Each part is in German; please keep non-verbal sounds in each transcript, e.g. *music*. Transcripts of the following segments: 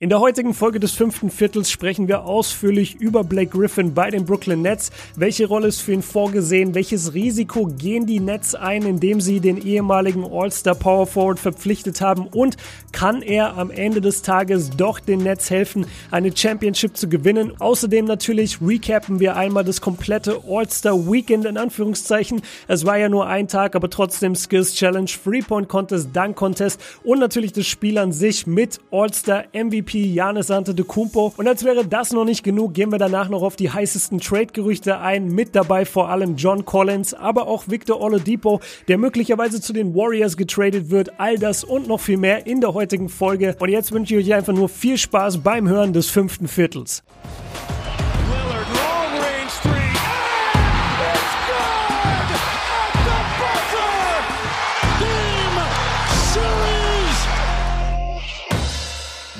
In der heutigen Folge des fünften Viertels sprechen wir ausführlich über Blake Griffin bei den Brooklyn Nets. Welche Rolle ist für ihn vorgesehen? Welches Risiko gehen die Nets ein, indem sie den ehemaligen All-Star Power Forward verpflichtet haben? Und kann er am Ende des Tages doch den Nets helfen, eine Championship zu gewinnen? Außerdem natürlich recappen wir einmal das komplette All-Star Weekend in Anführungszeichen. Es war ja nur ein Tag, aber trotzdem Skills Challenge, Three-Point Contest, Dunk Contest und natürlich das Spiel an sich mit All-Star MVP MVP Janis Antetokounmpo. Und als wäre das noch nicht genug, gehen wir danach noch auf die heißesten Trade-Gerüchte ein. Mit dabei vor allem John Collins, aber auch Victor Oladipo, der möglicherweise zu den Warriors getradet wird. All das und noch viel mehr in der heutigen Folge. Und jetzt wünsche ich euch einfach nur viel Spaß beim Hören des fünften Viertels.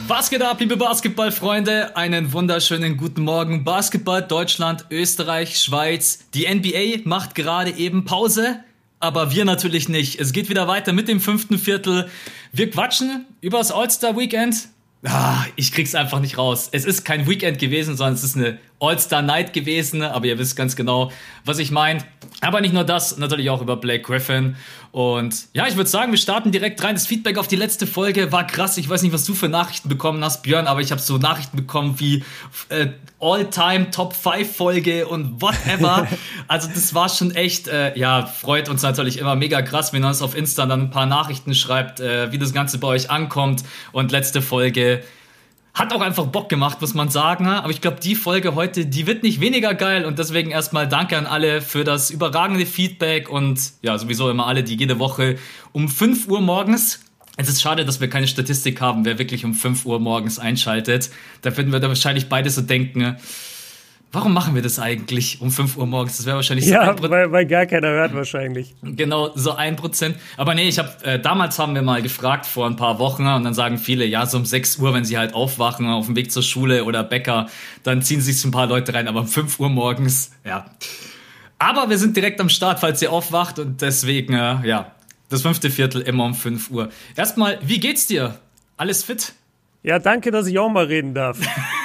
Was geht ab, liebe Basketballfreunde? Einen wunderschönen guten Morgen. Basketball Deutschland, Österreich, Schweiz. Die NBA macht gerade eben Pause, aber wir natürlich nicht. Es geht wieder weiter mit dem fünften Viertel. Wir quatschen übers All-Star Weekend. Ah, ich krieg's einfach nicht raus. Es ist kein Weekend gewesen, sondern es ist eine All-Star Night gewesen, aber ihr wisst ganz genau, was ich meine. Aber nicht nur das, natürlich auch über Blake Griffin. Und ja, ich würde sagen, wir starten direkt rein. Das Feedback auf die letzte Folge war krass. Ich weiß nicht, was du für Nachrichten bekommen hast, Björn, aber ich habe so Nachrichten bekommen wie äh, All-Time Top 5 Folge und whatever. *laughs* also das war schon echt, äh, ja, freut uns natürlich immer mega krass, wenn ihr uns auf Insta dann ein paar Nachrichten schreibt, äh, wie das Ganze bei euch ankommt. Und letzte Folge hat auch einfach Bock gemacht, muss man sagen. Aber ich glaube, die Folge heute, die wird nicht weniger geil. Und deswegen erstmal danke an alle für das überragende Feedback und ja, sowieso immer alle, die jede Woche um 5 Uhr morgens es ist schade, dass wir keine Statistik haben, wer wirklich um 5 Uhr morgens einschaltet. Da würden wir da wahrscheinlich beide so denken, Warum machen wir das eigentlich um 5 Uhr morgens? Das wäre wahrscheinlich so Ja, weil, weil gar keiner hört wahrscheinlich. Genau, so ein Prozent. Aber nee, ich habe äh, damals haben wir mal gefragt vor ein paar Wochen und dann sagen viele, ja, so um 6 Uhr, wenn sie halt aufwachen auf dem Weg zur Schule oder Bäcker, dann ziehen sich so ein paar Leute rein, aber um 5 Uhr morgens, ja. Aber wir sind direkt am Start, falls ihr aufwacht und deswegen, äh, ja, das fünfte Viertel immer um 5 Uhr. Erstmal, wie geht's dir? Alles fit? Ja, danke, dass ich auch mal reden darf. *laughs*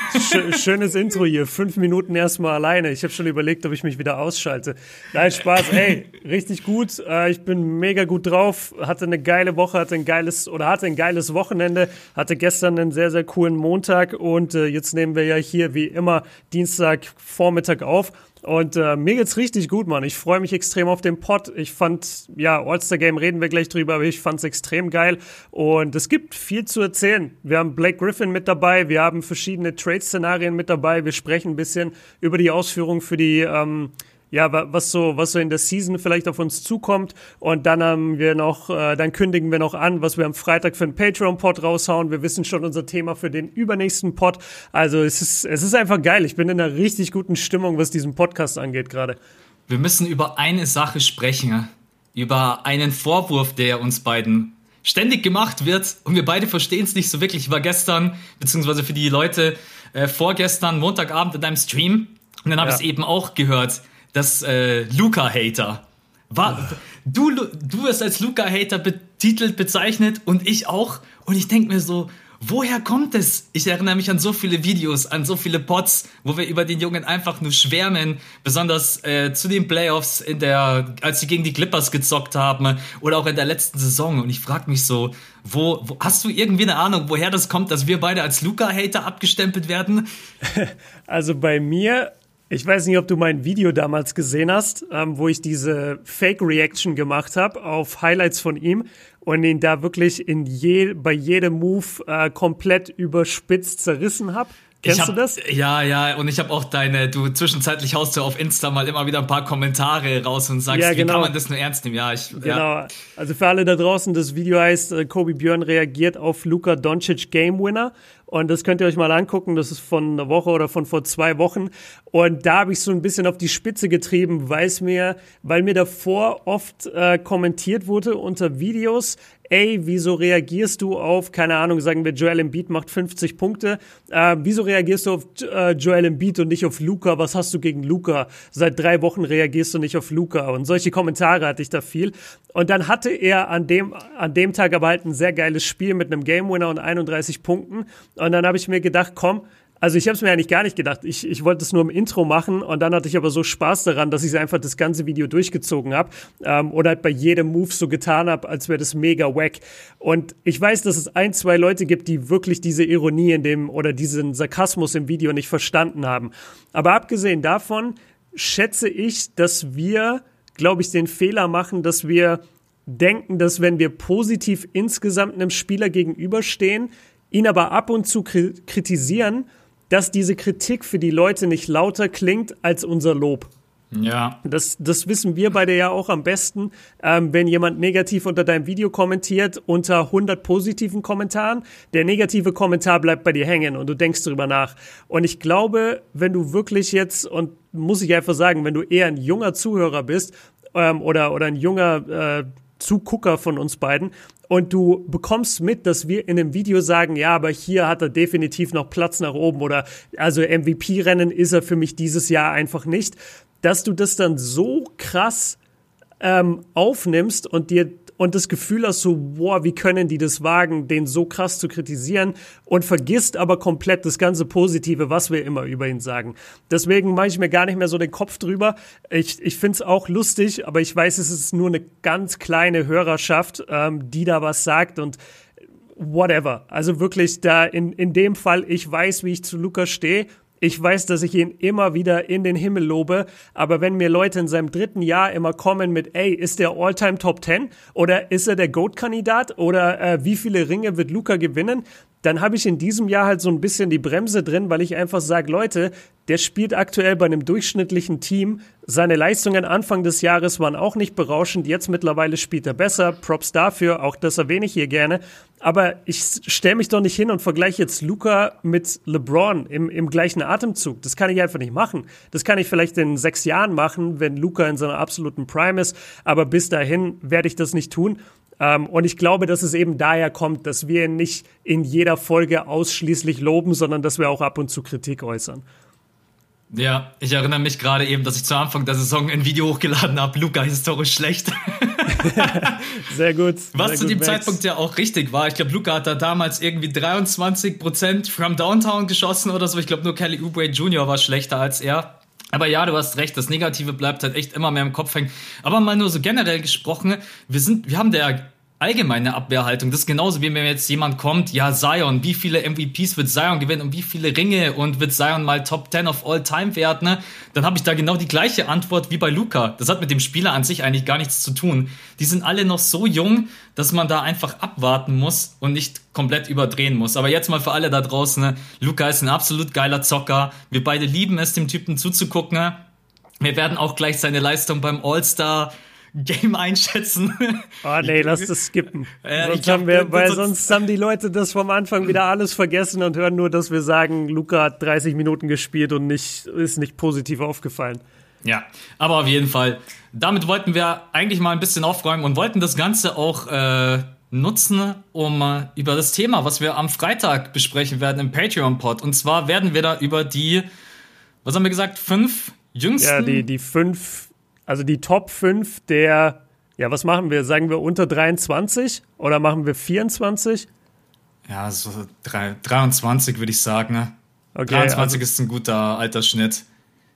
Schönes Intro hier. Fünf Minuten erstmal alleine. Ich habe schon überlegt, ob ich mich wieder ausschalte. Nein, Spaß. Hey, richtig gut. Äh, ich bin mega gut drauf. Hatte eine geile Woche, hatte ein geiles oder hatte ein geiles Wochenende. Hatte gestern einen sehr, sehr coolen Montag und äh, jetzt nehmen wir ja hier wie immer Dienstag Vormittag auf. Und äh, mir geht's richtig gut, Mann. Ich freue mich extrem auf den Pod. Ich fand, ja, All-Star Game reden wir gleich drüber, aber ich fand's extrem geil. Und es gibt viel zu erzählen. Wir haben Blake Griffin mit dabei, wir haben verschiedene Trade-Szenarien mit dabei. Wir sprechen ein bisschen über die Ausführungen für die ähm, ja, was so, was so in der Season vielleicht auf uns zukommt. Und dann haben wir noch, äh, dann kündigen wir noch an, was wir am Freitag für einen Patreon-Pod raushauen. Wir wissen schon unser Thema für den übernächsten Pod. Also es ist, es ist einfach geil. Ich bin in einer richtig guten Stimmung, was diesen Podcast angeht gerade. Wir müssen über eine Sache sprechen. Über einen Vorwurf, der uns beiden ständig gemacht wird und wir beide verstehen es nicht so wirklich. Ich war gestern, beziehungsweise für die Leute äh, vorgestern, Montagabend in einem Stream und dann habe ich es eben auch gehört das äh, Luca-Hater. War, du, du wirst als Luca-Hater betitelt, bezeichnet und ich auch. Und ich denke mir so, woher kommt es? Ich erinnere mich an so viele Videos, an so viele Pots, wo wir über den Jungen einfach nur schwärmen, besonders äh, zu den Playoffs, in der, als sie gegen die Clippers gezockt haben oder auch in der letzten Saison. Und ich frage mich so, wo, wo, hast du irgendwie eine Ahnung, woher das kommt, dass wir beide als Luca-Hater abgestempelt werden? *laughs* Also bei mir ich weiß nicht, ob du mein Video damals gesehen hast, ähm, wo ich diese Fake-Reaction gemacht habe auf Highlights von ihm und ihn da wirklich in je, bei jedem Move äh, komplett überspitzt zerrissen habe. Kennst hab, du das? Ja, ja, und ich habe auch deine, du zwischenzeitlich haust du auf Insta mal immer wieder ein paar Kommentare raus und sagst, ja, genau. wie kann genau. man das nur ernst nehmen? Ja, ich, genau. Ja. Also für alle da draußen, das Video heißt, äh, Kobe Björn reagiert auf Luka Doncic Game Winner und das könnt ihr euch mal angucken. Das ist von einer Woche oder von vor zwei Wochen. Und da habe ich so ein bisschen auf die Spitze getrieben, weil mir, weil mir davor oft äh, kommentiert wurde unter Videos, ey, wieso reagierst du auf, keine Ahnung, sagen wir, Joel Embiid macht 50 Punkte, äh, wieso reagierst du auf äh, Joel Embiid und nicht auf Luca? Was hast du gegen Luca? Seit drei Wochen reagierst du nicht auf Luca und solche Kommentare hatte ich da viel. Und dann hatte er an dem, an dem Tag aber halt ein sehr geiles Spiel mit einem Game Winner und 31 Punkten. Und dann habe ich mir gedacht, komm, also ich habe es mir eigentlich gar nicht gedacht. Ich, ich wollte es nur im Intro machen und dann hatte ich aber so Spaß daran, dass ich einfach das ganze Video durchgezogen habe ähm, oder halt bei jedem Move so getan habe, als wäre das mega wack. Und ich weiß, dass es ein, zwei Leute gibt, die wirklich diese Ironie in dem oder diesen Sarkasmus im Video nicht verstanden haben. Aber abgesehen davon schätze ich, dass wir, glaube ich, den Fehler machen, dass wir denken, dass wenn wir positiv insgesamt einem Spieler gegenüberstehen, ihn aber ab und zu kritisieren, dass diese Kritik für die Leute nicht lauter klingt als unser Lob. Ja. Das, das wissen wir beide ja auch am besten. Ähm, wenn jemand negativ unter deinem Video kommentiert, unter 100 positiven Kommentaren, der negative Kommentar bleibt bei dir hängen und du denkst darüber nach. Und ich glaube, wenn du wirklich jetzt, und muss ich einfach sagen, wenn du eher ein junger Zuhörer bist ähm, oder, oder ein junger äh, Zugucker von uns beiden. Und du bekommst mit, dass wir in einem Video sagen, ja, aber hier hat er definitiv noch Platz nach oben oder also MVP-Rennen ist er für mich dieses Jahr einfach nicht, dass du das dann so krass ähm, aufnimmst und dir und das Gefühl hast so, boah, wie können die das wagen, den so krass zu kritisieren und vergisst aber komplett das ganze Positive, was wir immer über ihn sagen. Deswegen mache ich mir gar nicht mehr so den Kopf drüber. Ich, ich finde es auch lustig, aber ich weiß, es ist nur eine ganz kleine Hörerschaft, ähm, die da was sagt und whatever. Also wirklich da in, in dem Fall, ich weiß, wie ich zu Lukas stehe ich weiß, dass ich ihn immer wieder in den Himmel lobe, aber wenn mir Leute in seinem dritten Jahr immer kommen mit, ey, ist der All-Time Top 10 oder ist er der GOAT-Kandidat oder äh, wie viele Ringe wird Luca gewinnen, dann habe ich in diesem Jahr halt so ein bisschen die Bremse drin, weil ich einfach sage, Leute, der spielt aktuell bei einem durchschnittlichen Team. Seine Leistungen Anfang des Jahres waren auch nicht berauschend. Jetzt mittlerweile spielt er besser. Props dafür. Auch das erwähne ich hier gerne. Aber ich stelle mich doch nicht hin und vergleiche jetzt Luca mit LeBron im, im gleichen Atemzug. Das kann ich einfach nicht machen. Das kann ich vielleicht in sechs Jahren machen, wenn Luca in seiner absoluten Prime ist. Aber bis dahin werde ich das nicht tun. Ähm, und ich glaube, dass es eben daher kommt, dass wir ihn nicht in jeder Folge ausschließlich loben, sondern dass wir auch ab und zu Kritik äußern. Ja, ich erinnere mich gerade eben, dass ich zu Anfang der Saison ein Video hochgeladen habe, Luca historisch schlecht. *laughs* *laughs* sehr gut. Was sehr zu gut, dem Max. Zeitpunkt ja auch richtig war. Ich glaube, Luca hat da damals irgendwie 23% from Downtown geschossen oder so. Ich glaube, nur Kelly Oubre Jr. war schlechter als er. Aber ja, du hast recht, das Negative bleibt halt echt immer mehr im Kopf hängen. Aber mal nur so generell gesprochen, wir sind, wir haben der allgemeine Abwehrhaltung. Das ist genauso wie wenn jetzt jemand kommt, ja, Zion, wie viele MVPs wird Zion gewinnen und wie viele Ringe und wird Zion mal Top 10 of all time werden, ne? dann habe ich da genau die gleiche Antwort wie bei Luca. Das hat mit dem Spieler an sich eigentlich gar nichts zu tun. Die sind alle noch so jung, dass man da einfach abwarten muss und nicht komplett überdrehen muss. Aber jetzt mal für alle da draußen, ne? Luca ist ein absolut geiler Zocker. Wir beide lieben es, dem Typen zuzugucken. Ne? Wir werden auch gleich seine Leistung beim All-Star Game einschätzen. Oh nee, lass das skippen. *laughs* Ja, sonst haben wir, weil sonst haben die Leute das vom Anfang wieder alles vergessen und hören nur, dass wir sagen, Luca hat 30 Minuten gespielt und nicht, ist nicht positiv aufgefallen. Ja, aber auf jeden Fall. Damit wollten wir eigentlich mal ein bisschen aufräumen und wollten das Ganze auch äh, nutzen, um äh, über das Thema, was wir am Freitag besprechen werden im Patreon-Pod. Und zwar werden wir da über die, was haben wir gesagt, fünf jüngsten. Ja, die, die fünf also die Top 5 der, ja, was machen wir? Sagen wir unter 23 oder machen wir 24? Ja, so 23 würde ich sagen. Ne? Okay, 23 also, ist ein guter Altersschnitt.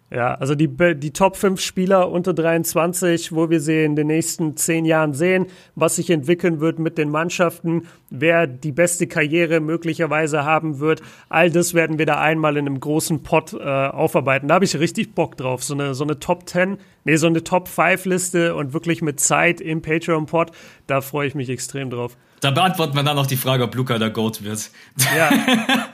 Ja, also die, die Top 5 Spieler unter 23, wo wir sie in den nächsten zehn Jahren sehen, was sich entwickeln wird mit den Mannschaften, wer die beste Karriere möglicherweise haben wird. All das werden wir da einmal in einem großen Pot äh, aufarbeiten. Da habe ich richtig Bock drauf. So eine, so eine Top 10, nee, so eine Top 5 Liste und wirklich mit Zeit im Patreon-Pod, da freue ich mich extrem drauf. Da beantworten wir dann noch die Frage, ob Luca der Goat wird. Ja. *laughs*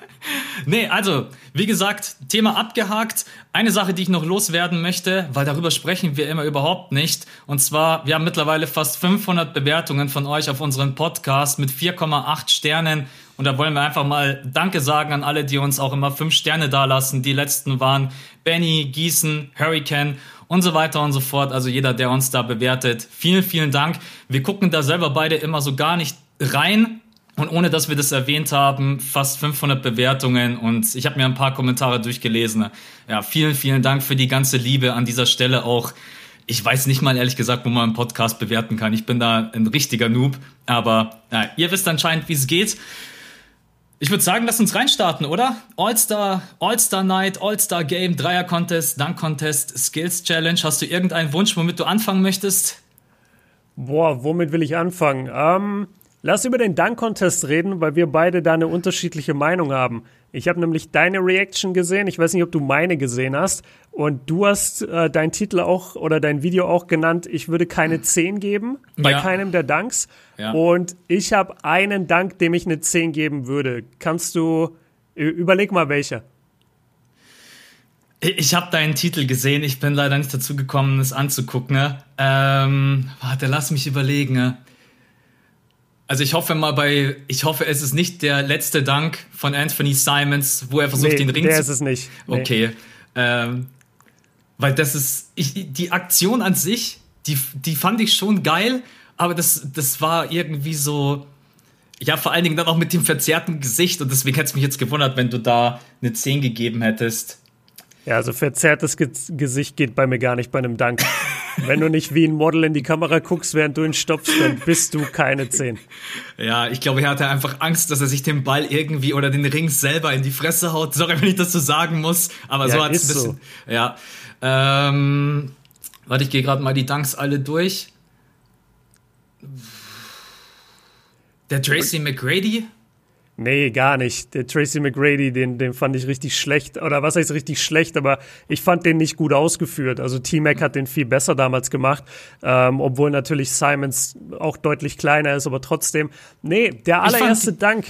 nee, also, wie gesagt, Thema abgehakt. Eine Sache, die ich noch loswerden möchte, weil darüber sprechen wir immer überhaupt nicht. Und zwar, wir haben mittlerweile fast 500 Bewertungen von euch auf unseren Podcast mit 4,8 Sternen. Und da wollen wir einfach mal Danke sagen an alle, die uns auch immer 5 Sterne dalassen. Die letzten waren Benny, Gießen, Hurricane und so weiter und so fort. Also jeder, der uns da bewertet. Vielen, vielen Dank. Wir gucken da selber beide immer so gar nicht rein und ohne dass wir das erwähnt haben, fast 500 Bewertungen und ich habe mir ein paar Kommentare durchgelesen. Ja, vielen, vielen Dank für die ganze Liebe an dieser Stelle auch. Ich weiß nicht mal ehrlich gesagt, wo man einen Podcast bewerten kann. Ich bin da ein richtiger Noob, aber ja, ihr wisst anscheinend, wie es geht. Ich würde sagen, lass uns reinstarten, oder? All-Star, All-Star Night, All-Star Game, Dreier Contest, Dunk Contest, Skills Challenge. Hast du irgendeinen Wunsch, womit du anfangen möchtest? Boah, womit will ich anfangen? Ähm, lass über den Dunk Contest reden, weil wir beide da eine unterschiedliche Meinung haben. Ich habe nämlich deine Reaction gesehen. Ich weiß nicht, ob du meine gesehen hast. Und du hast äh, deinen Titel auch oder dein Video auch genannt. Ich würde keine 10 geben bei ja. keinem der Dunks. Ja. Und ich habe einen Dank, dem ich eine 10 geben würde. Kannst du, überleg mal welcher. Ich habe deinen Titel gesehen. Ich bin leider nicht dazu gekommen, es anzugucken. Ne? Ähm, warte, lass mich überlegen. Ne? Also ich hoffe mal bei, ich hoffe, es ist nicht der letzte Dank von Anthony Simons, wo er versucht, nee, den Ring der zu. ist es nicht. Nee. Okay. Ähm, weil das ist, ich, die Aktion an sich, die, die fand ich schon geil, aber das, das war irgendwie so, ja, vor allen Dingen dann auch mit dem verzerrten Gesicht und deswegen hätte es mich jetzt gewundert, wenn du da eine 10 gegeben hättest. Ja, also verzerrtes Ge Gesicht geht bei mir gar nicht bei einem Dank. *laughs* Wenn du nicht wie ein Model in die Kamera guckst, während du ihn stopfst, dann bist du keine 10. Ja, ich glaube, er hatte einfach Angst, dass er sich den Ball irgendwie oder den Ring selber in die Fresse haut. Sorry, wenn ich das so sagen muss, aber ja, so hat es ein bisschen. So. Ja. Ähm, warte, ich gehe gerade mal die Dunks alle durch. Der Tracy McGrady? Nee, gar nicht. Der Tracy McGrady, den, den fand ich richtig schlecht. Oder was heißt richtig schlecht, aber ich fand den nicht gut ausgeführt. Also T-Mac hat den viel besser damals gemacht, ähm, obwohl natürlich Simons auch deutlich kleiner ist, aber trotzdem. Nee, der allererste Dank.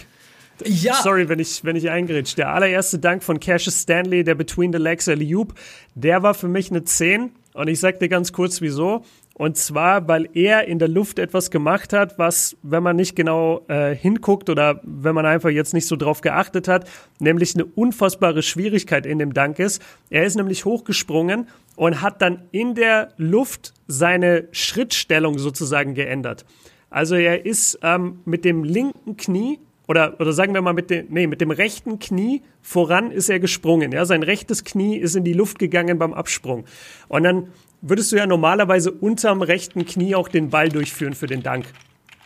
Ja. Sorry, wenn ich, wenn ich eingrätsch. Der allererste Dank von Cassius Stanley, der Between the Legs alley der war für mich eine 10. Und ich sag dir ganz kurz wieso. Und zwar, weil er in der Luft etwas gemacht hat, was, wenn man nicht genau äh, hinguckt oder wenn man einfach jetzt nicht so drauf geachtet hat, nämlich eine unfassbare Schwierigkeit in dem Dank ist. Er ist nämlich hochgesprungen und hat dann in der Luft seine Schrittstellung sozusagen geändert. Also er ist ähm, mit dem linken Knie oder, oder sagen wir mal mit dem, nee, mit dem rechten Knie voran ist er gesprungen. Ja, sein rechtes Knie ist in die Luft gegangen beim Absprung. Und dann würdest du ja normalerweise unterm rechten Knie auch den Ball durchführen für den Dank.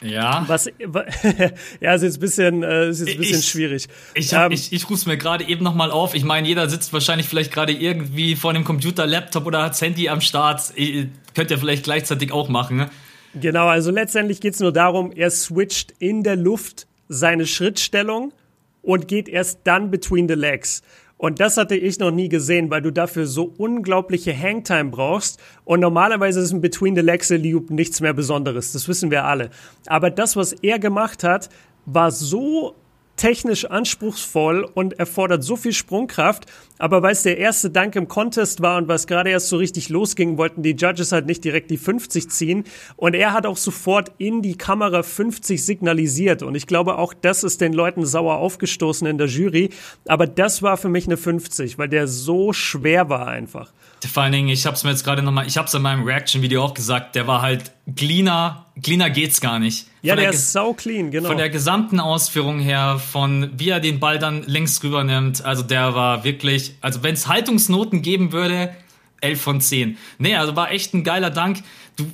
Ja. Was, *laughs* ja, ist jetzt ein bisschen, äh, ist jetzt ein bisschen ich, schwierig. Ich, hab, ähm, ich, ich rufe es mir gerade eben nochmal auf. Ich meine, jeder sitzt wahrscheinlich vielleicht gerade irgendwie vor einem Computer, Laptop oder hat das Handy am Start. Ihr könnt ihr vielleicht gleichzeitig auch machen. Ne? Genau, also letztendlich geht es nur darum, er switcht in der Luft seine Schrittstellung und geht erst dann between the legs. Und das hatte ich noch nie gesehen, weil du dafür so unglaubliche Hangtime brauchst. Und normalerweise ist ein Between the Legs Loop nichts mehr Besonderes. Das wissen wir alle. Aber das, was er gemacht hat, war so technisch anspruchsvoll und erfordert so viel Sprungkraft. Aber weil es der erste Dank im Contest war und was gerade erst so richtig losging, wollten die Judges halt nicht direkt die 50 ziehen. Und er hat auch sofort in die Kamera 50 signalisiert. Und ich glaube, auch das ist den Leuten sauer aufgestoßen in der Jury. Aber das war für mich eine 50, weil der so schwer war einfach. Vor allen Dingen, ich habe es mir jetzt gerade nochmal, ich habe es in meinem Reaction-Video auch gesagt, der war halt cleaner, cleaner geht's gar nicht. Ja, der, der ist sau clean, genau. Von der gesamten Ausführung her, von wie er den Ball dann links rüber nimmt, also der war wirklich, also wenn es Haltungsnoten geben würde, 11 von 10. Nee, also war echt ein geiler Dank. Du,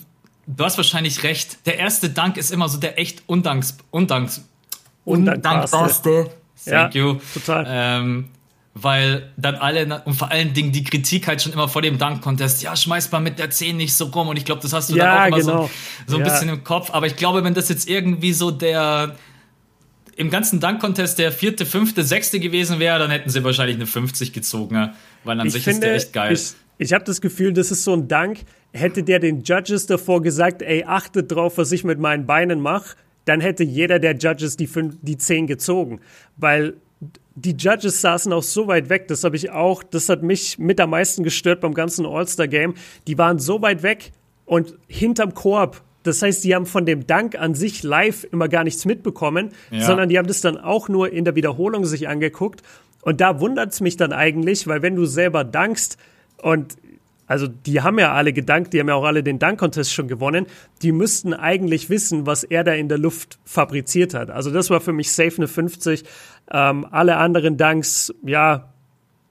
du hast wahrscheinlich recht. Der erste Dank ist immer so der echt undanks, undanks, undankbarste. Thank ja, you. Total. Ähm, weil dann alle und vor allen Dingen die Kritik halt schon immer vor dem Dunk-Contest, ja, schmeiß mal mit der 10 nicht so rum und ich glaube, das hast du ja, dann auch immer genau. so, so ein ja. bisschen im Kopf, aber ich glaube, wenn das jetzt irgendwie so der im ganzen Dunk-Contest der vierte, fünfte, sechste gewesen wäre, dann hätten sie wahrscheinlich eine 50 gezogen, weil an ich sich finde, ist der echt geil. Ich, ich habe das Gefühl, das ist so ein Dank, hätte der den Judges davor gesagt, ey, achtet drauf, was ich mit meinen Beinen mache, dann hätte jeder der Judges die, fünf, die 10 gezogen, weil die Judges saßen auch so weit weg, das habe ich auch, das hat mich mit am meisten gestört beim ganzen All-Star-Game. Die waren so weit weg und hinterm Korb. Das heißt, die haben von dem Dank an sich live immer gar nichts mitbekommen, ja. sondern die haben das dann auch nur in der Wiederholung sich angeguckt. Und da wundert es mich dann eigentlich, weil wenn du selber dankst und also die haben ja alle gedankt, die haben ja auch alle den Dunk-Contest schon gewonnen, die müssten eigentlich wissen, was er da in der Luft fabriziert hat. Also das war für mich safe eine 50. Ähm, alle anderen Dunks, ja,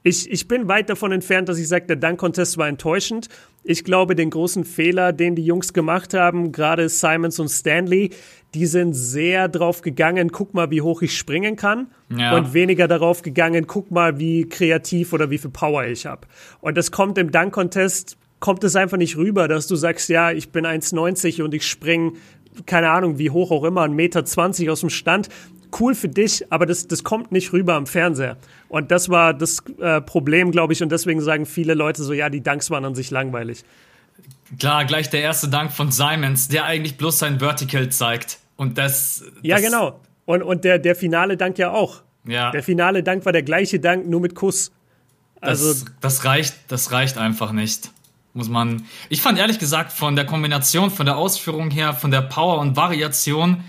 ich, ich bin weit davon entfernt, dass ich sage, der Dunk-Contest war enttäuschend. Ich glaube, den großen Fehler, den die Jungs gemacht haben, gerade Simons und Stanley, die sind sehr drauf gegangen, guck mal, wie hoch ich springen kann. Ja. Und weniger darauf gegangen, guck mal, wie kreativ oder wie viel Power ich habe. Und das kommt im Dunk-Contest, kommt es einfach nicht rüber, dass du sagst, ja, ich bin 1,90 und ich spring keine Ahnung, wie hoch auch immer, 1,20 Meter aus dem Stand cool für dich, aber das, das kommt nicht rüber am Fernseher. Und das war das äh, Problem, glaube ich, und deswegen sagen viele Leute so, ja, die Dunks waren an sich langweilig. Klar, gleich der erste Dank von Simons, der eigentlich bloß sein Vertical zeigt. Und das. das ja, genau. Und, und der, der finale Dank ja auch. Ja. Der finale Dank war der gleiche Dank, nur mit Kuss. Also, das, das reicht, das reicht einfach nicht. Muss man. Ich fand ehrlich gesagt von der Kombination, von der Ausführung her, von der Power und Variation,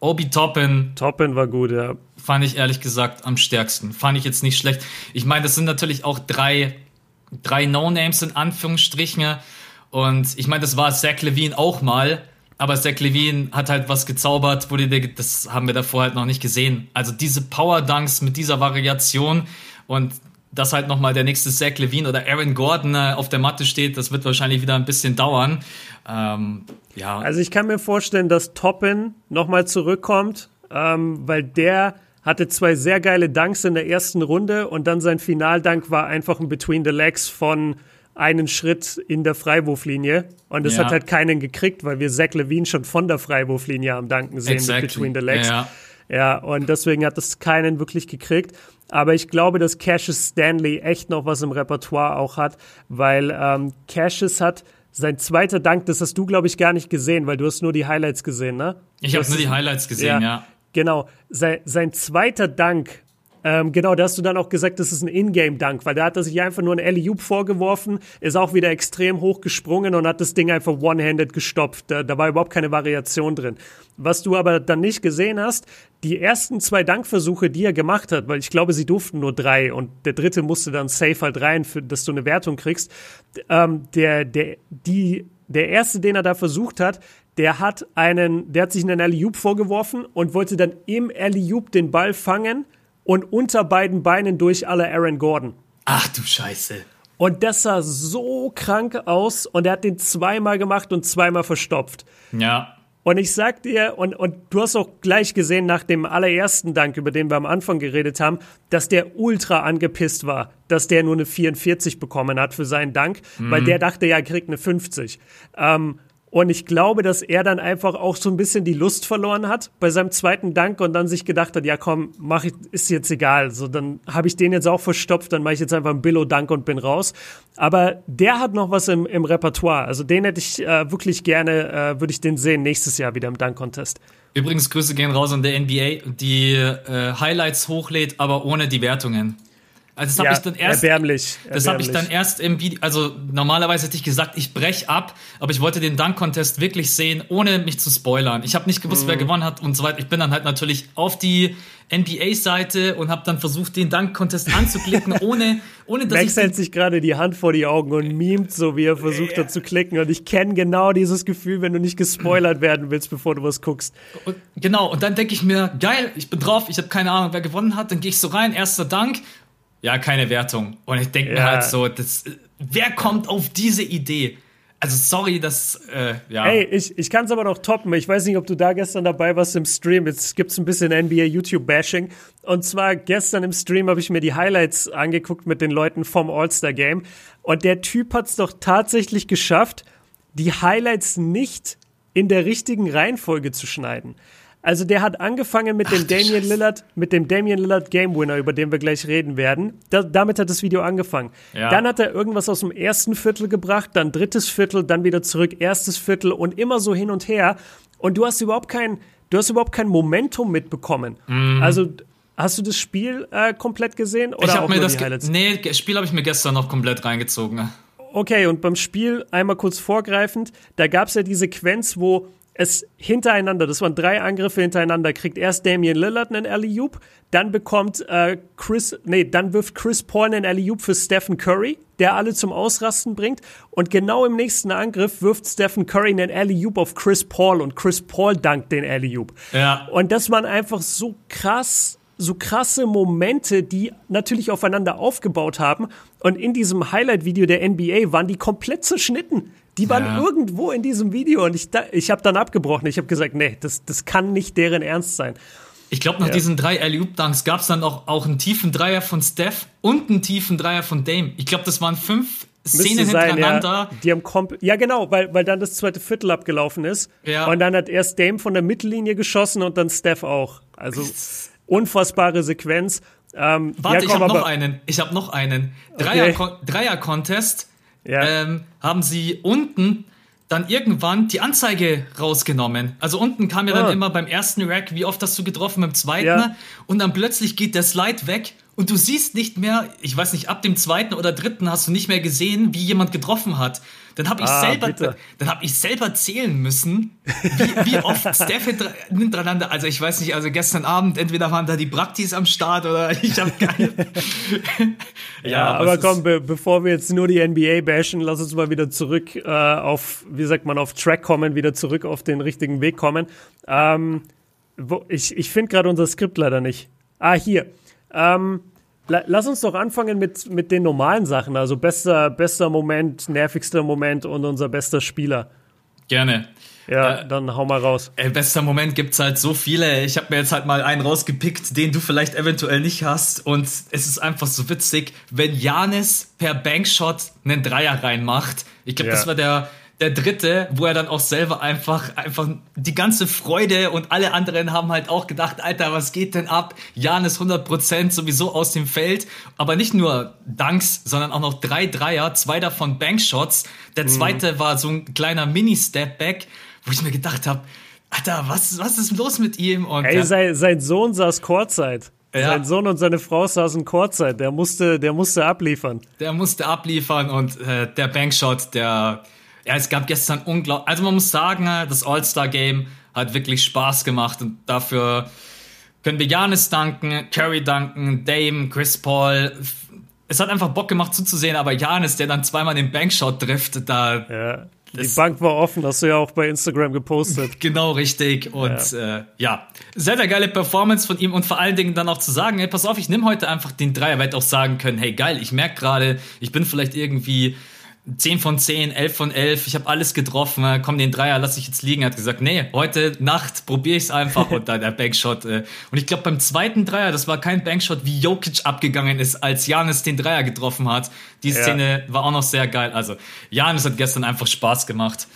Obi Toppin. Toppin war gut, ja. Fand ich ehrlich gesagt am stärksten. Fand ich jetzt nicht schlecht. Ich meine, das sind natürlich auch drei, drei No-Names in Anführungsstrichen. Und ich meine, das war Zach Levine auch mal. Aber Zach Levine hat halt was gezaubert, wo die, das haben wir davor halt noch nicht gesehen. Also diese Power Dunks mit dieser Variation und dass halt nochmal der nächste Zach Levine oder Aaron Gordon äh, auf der Matte steht, das wird wahrscheinlich wieder ein bisschen dauern. Ähm, ja. Also ich kann mir vorstellen, dass Toppin nochmal zurückkommt, ähm, weil der hatte zwei sehr geile Dunks in der ersten Runde und dann sein Finaldank war einfach ein Between the Legs von einen Schritt in der Freiwurflinie. Und es ja. hat halt keinen gekriegt, weil wir Zach Levine schon von der Freiwurflinie am Danken sehen exactly. mit Between the Legs. Ja. ja, und deswegen hat es keinen wirklich gekriegt. Aber ich glaube, dass Cassius Stanley echt noch was im Repertoire auch hat, weil ähm, Cassius hat sein zweiter Dank, das hast du, glaube ich, gar nicht gesehen, weil du hast nur die Highlights gesehen, ne? Ich habe nur die Highlights gesehen, ja. ja. Genau. Sein, sein zweiter Dank ähm, genau, da hast du dann auch gesagt, das ist ein Ingame-Dunk, weil da hat er sich einfach nur ein alley vorgeworfen, ist auch wieder extrem hoch gesprungen und hat das Ding einfach one-handed gestopft. Da, da, war überhaupt keine Variation drin. Was du aber dann nicht gesehen hast, die ersten zwei Dankversuche, die er gemacht hat, weil ich glaube, sie durften nur drei und der dritte musste dann safe halt rein, für, dass du eine Wertung kriegst. Ähm, der, der, die, der erste, den er da versucht hat, der hat einen, der hat sich einen alley vorgeworfen und wollte dann im alley den Ball fangen und unter beiden Beinen durch alle Aaron Gordon. Ach du Scheiße. Und das sah so krank aus und er hat den zweimal gemacht und zweimal verstopft. Ja. Und ich sag dir, und, und du hast auch gleich gesehen nach dem allerersten Dank, über den wir am Anfang geredet haben, dass der ultra angepisst war, dass der nur eine 44 bekommen hat für seinen Dank, mhm. weil der dachte, ja, er kriegt eine 50. Ähm, und ich glaube, dass er dann einfach auch so ein bisschen die Lust verloren hat bei seinem zweiten Dank und dann sich gedacht hat, ja komm, mach ich, ist jetzt egal. So, dann habe ich den jetzt auch verstopft, dann mache ich jetzt einfach einen Billo-Dank und bin raus. Aber der hat noch was im, im Repertoire. Also den hätte ich äh, wirklich gerne, äh, würde ich den sehen nächstes Jahr wieder im Dank-Contest. Übrigens, Grüße gehen raus an der NBA, die äh, Highlights hochlädt, aber ohne die Wertungen. Also das ja, habe ich dann erst. Erbärmlich. Das habe ich dann erst im Video. Also normalerweise hätte ich gesagt, ich brech ab, aber ich wollte den Dunk-Contest wirklich sehen, ohne mich zu spoilern. Ich habe nicht gewusst, mhm. wer gewonnen hat und so weiter. Ich bin dann halt natürlich auf die NBA-Seite und habe dann versucht, den Dunk-Contest *laughs* anzuklicken, ohne, ohne dass Max ich. hält sich gerade die Hand vor die Augen und mimt so, wie er versucht hat zu klicken. Und ich kenne genau dieses Gefühl, wenn du nicht gespoilert werden willst, bevor du was guckst. Und, genau, und dann denke ich mir, geil, ich bin drauf, ich habe keine Ahnung, wer gewonnen hat. Dann gehe ich so rein, erster Dank ja, keine Wertung. Und ich denke ja. mir halt so, das, wer kommt auf diese Idee? Also sorry, dass, äh, ja. Ey, ich, ich kann es aber noch toppen. Ich weiß nicht, ob du da gestern dabei warst im Stream. Jetzt gibt es ein bisschen NBA YouTube-Bashing. Und zwar gestern im Stream habe ich mir die Highlights angeguckt mit den Leuten vom All-Star-Game. Und der Typ hat es doch tatsächlich geschafft, die Highlights nicht in der richtigen Reihenfolge zu schneiden. Also der hat angefangen mit dem Damian Lillard, mit dem Damian Lillard Game Winner, über den wir gleich reden werden. Da, damit hat das Video angefangen. Ja. Dann hat er irgendwas aus dem ersten Viertel gebracht, dann drittes Viertel, dann wieder zurück, erstes Viertel und immer so hin und her. Und du hast überhaupt kein, du hast überhaupt kein Momentum mitbekommen. Mhm. Also hast du das Spiel äh, komplett gesehen oder ich auch mir das die Highlights? Nee, das Spiel habe ich mir gestern noch komplett reingezogen. Okay, und beim Spiel einmal kurz vorgreifend, da gab es ja die Sequenz, wo es hintereinander, das waren drei Angriffe hintereinander, kriegt erst Damian Lillard einen alley dann bekommt äh, Chris, nee, dann wirft Chris Paul einen alley für Stephen Curry, der alle zum Ausrasten bringt. Und genau im nächsten Angriff wirft Stephen Curry einen Alley-Oop auf Chris Paul und Chris Paul dankt den Alley-Oop. Ja. Und das waren einfach so krass, so krasse Momente, die natürlich aufeinander aufgebaut haben. Und in diesem Highlight-Video der NBA waren die komplett zerschnitten. Die waren Ja. irgendwo in diesem Video und ich, ich habe dann abgebrochen. Ich habe gesagt, nee, das, das kann nicht deren Ernst sein. Ich glaube, nach Ja. diesen drei Alley-Oop-Dunks gab es dann auch, auch einen tiefen Dreier von Steph und einen tiefen Dreier von Dame. Ich glaube, das waren fünf Szenen sein, hintereinander. ja. Die haben komp ja, genau, weil, weil dann das zweite Viertel abgelaufen ist. Ja. Und dann hat erst Dame von der Mittellinie geschossen und dann Steph auch. Also unfassbare Sequenz. Ähm, Warte, ja, ich komm, habe noch einen. Ich habe noch einen. Okay. Dreier- Dreier-Contest. Ja. ähm, haben sie unten dann irgendwann die Anzeige rausgenommen. Also unten kam ja dann Ah. immer beim ersten Rack, wie oft hast du getroffen, beim zweiten. Ja. Und dann plötzlich geht der Slide weg und du siehst nicht mehr, ich weiß nicht, ab dem zweiten oder dritten hast du nicht mehr gesehen, wie jemand getroffen hat. Dann habe ich Ah, selber, bitte. dann habe ich selber zählen müssen, wie, wie oft *laughs* Steph hinter- hintereinander. Also ich weiß nicht, also gestern Abend entweder waren da die Praktis am Start oder *laughs* ich habe keine. *laughs* Ja, aber, es komm, be bevor wir jetzt nur die NBA bashen, lass uns mal wieder zurück äh, auf, wie sagt man, auf Track kommen, wieder zurück auf den richtigen Weg kommen. Ähm, wo, ich ich finde gerade unser Skript leider nicht. Ah, hier. Ähm, lass uns doch anfangen mit, mit den normalen Sachen. Also bester, bester Moment, nervigster Moment und unser bester Spieler. Gerne. Ja, Äh, dann hau mal raus. Ey, bester Moment gibt's halt so viele. Ich habe mir jetzt halt mal einen rausgepickt, den du vielleicht eventuell nicht hast. Und es ist einfach so witzig, wenn Janis per Bankshot einen Dreier reinmacht. Ich glaube, Ja. das war der, der dritte, wo er dann auch selber einfach, einfach die ganze Freude und alle anderen haben halt auch gedacht, Alter, was geht denn ab? Janis 100% sowieso aus dem Feld. Aber nicht nur Dunks, sondern auch noch drei Dreier, zwei davon Bankshots. Der Mhm. zweite war so ein kleiner Mini-Stepback, wo ich mir gedacht habe, Alter, was, was ist los mit ihm? Und Ey, der- sein, sein Sohn saß Courtside. Ja. Sein Sohn und seine Frau saßen Courtside. Der musste, der musste abliefern. der musste abliefern und äh, der Bankshot, der, ja, es gab gestern unglaublich, also man muss sagen, äh, das All-Star-Game hat wirklich Spaß gemacht und dafür können wir Janis danken, Curry danken, Dame, Chris Paul. Es hat einfach Bock gemacht zuzusehen, aber Janis, der dann zweimal den Bankshot trifft, da Ja. Die Bank war offen, hast du ja auch bei Instagram gepostet. *laughs* Genau richtig. Und ja. Äh, ja, sehr, sehr geile Performance von ihm und vor allen Dingen dann auch zu sagen, hey, pass auf, ich nehme heute einfach den Dreier, werde auch sagen können, hey geil, ich merke gerade, ich bin vielleicht irgendwie 10 von 10, 11 von 11, ich habe alles getroffen, äh, komm, den Dreier lasse ich jetzt liegen. Er hat gesagt, nee, heute Nacht probiere ich es einfach und dann der Bankshot. Äh, und ich glaube, beim zweiten Dreier, das war kein Bankshot, wie Jokic abgegangen ist, als Janis den Dreier getroffen hat. Die Ja. Szene war auch noch sehr geil. Also, Janis hat gestern einfach Spaß gemacht.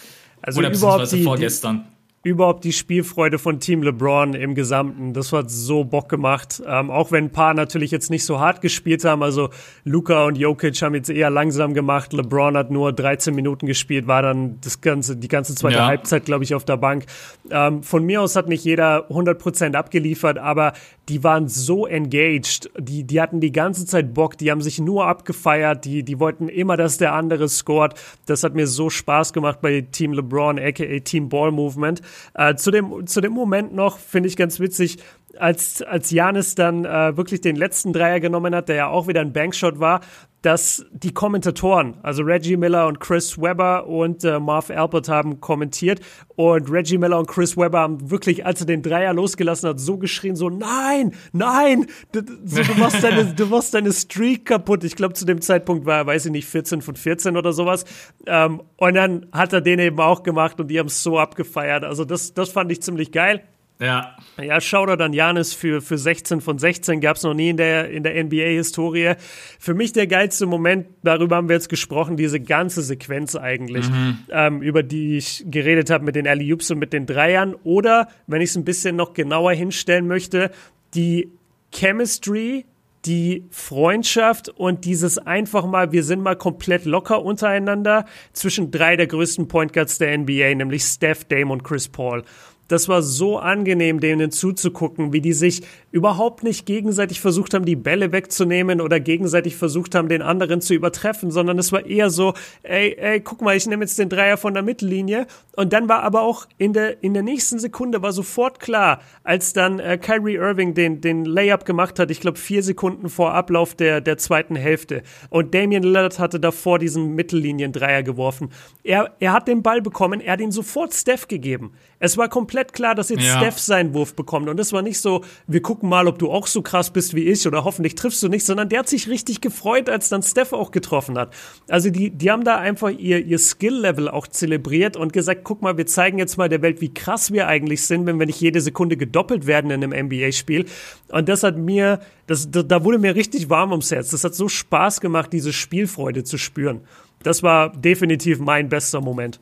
Also Oder beziehungsweise die, die, vorgestern. Überhaupt die Spielfreude von Team LeBron im Gesamten, das hat so Bock gemacht. Ähm, auch wenn ein paar natürlich jetzt nicht so hart gespielt haben. Also Luca und Jokic haben jetzt eher langsam gemacht. LeBron hat nur 13 Minuten gespielt, war dann das ganze, die ganze zweite Ja. Halbzeit, glaube ich, auf der Bank. Ähm, von mir aus hat nicht jeder 100% abgeliefert, aber die waren so engaged. Die, die hatten die ganze Zeit Bock, die haben sich nur abgefeiert, die, die wollten immer, dass der andere scored. Das hat mir so Spaß gemacht bei Team LeBron, aka Team Ball Movement. Äh, zu, dem, zu dem Moment noch finde ich ganz witzig, als, als Janis dann äh, wirklich den letzten Dreier genommen hat, der ja auch wieder ein Bankshot war, dass die Kommentatoren, also Reggie Miller und Chris Webber und äh, Marv Albert haben kommentiert und Reggie Miller und Chris Webber haben wirklich, als er den Dreier losgelassen hat, so geschrien, so nein, nein, du, so, du, machst deine, *laughs* du machst deine Streak kaputt. Ich glaube, zu dem Zeitpunkt war er, weiß ich nicht, 14 von 14 oder sowas. Ähm, und dann hat er den eben auch gemacht und die haben es so abgefeiert. Also das, das fand ich ziemlich geil. Ja, Ja, Shoutout an Janis für, für 16 von 16 gab es noch nie in der, in der NBA-Historie. Für mich der geilste Moment, darüber haben wir jetzt gesprochen, diese ganze Sequenz eigentlich, ähm, über die ich geredet habe mit den alley und mit den Dreiern. Oder, wenn ich es ein bisschen noch genauer hinstellen möchte, die Chemistry, die Freundschaft und dieses einfach mal, wir sind mal komplett locker untereinander zwischen drei der größten Point Guards der NBA, nämlich Steph, Dame und Chris Paul. Das war so angenehm, denen zuzugucken, wie die sich überhaupt nicht gegenseitig versucht haben, die Bälle wegzunehmen oder gegenseitig versucht haben, den anderen zu übertreffen, sondern es war eher so, ey, ey, guck mal, ich nehme jetzt den Dreier von der Mittellinie. Und dann war aber auch in der, in der nächsten Sekunde war sofort klar, als dann äh, Kyrie Irving den, den Layup gemacht hat, ich glaube vier Sekunden vor Ablauf der, der zweiten Hälfte. Und Damian Lillard hatte davor diesen Mittellinien-Dreier geworfen. Er, er hat den Ball bekommen, er hat ihn sofort Steph gegeben. Es war komplett klar, dass jetzt ja. Steph seinen Wurf bekommt. Und es war nicht so, wir gucken mal, ob du auch so krass bist wie ich oder hoffentlich triffst du nicht, sondern der hat sich richtig gefreut, als dann Steph auch getroffen hat. Also die, die haben da einfach ihr, ihr Skill-Level auch zelebriert und gesagt, guck mal, wir zeigen jetzt mal der Welt, wie krass wir eigentlich sind, wenn wir nicht jede Sekunde gedoppelt werden in einem NBA-Spiel. Und das hat mir, das, da wurde mir richtig warm ums Herz. Das hat so Spaß gemacht, diese Spielfreude zu spüren. Das war definitiv mein bester Moment.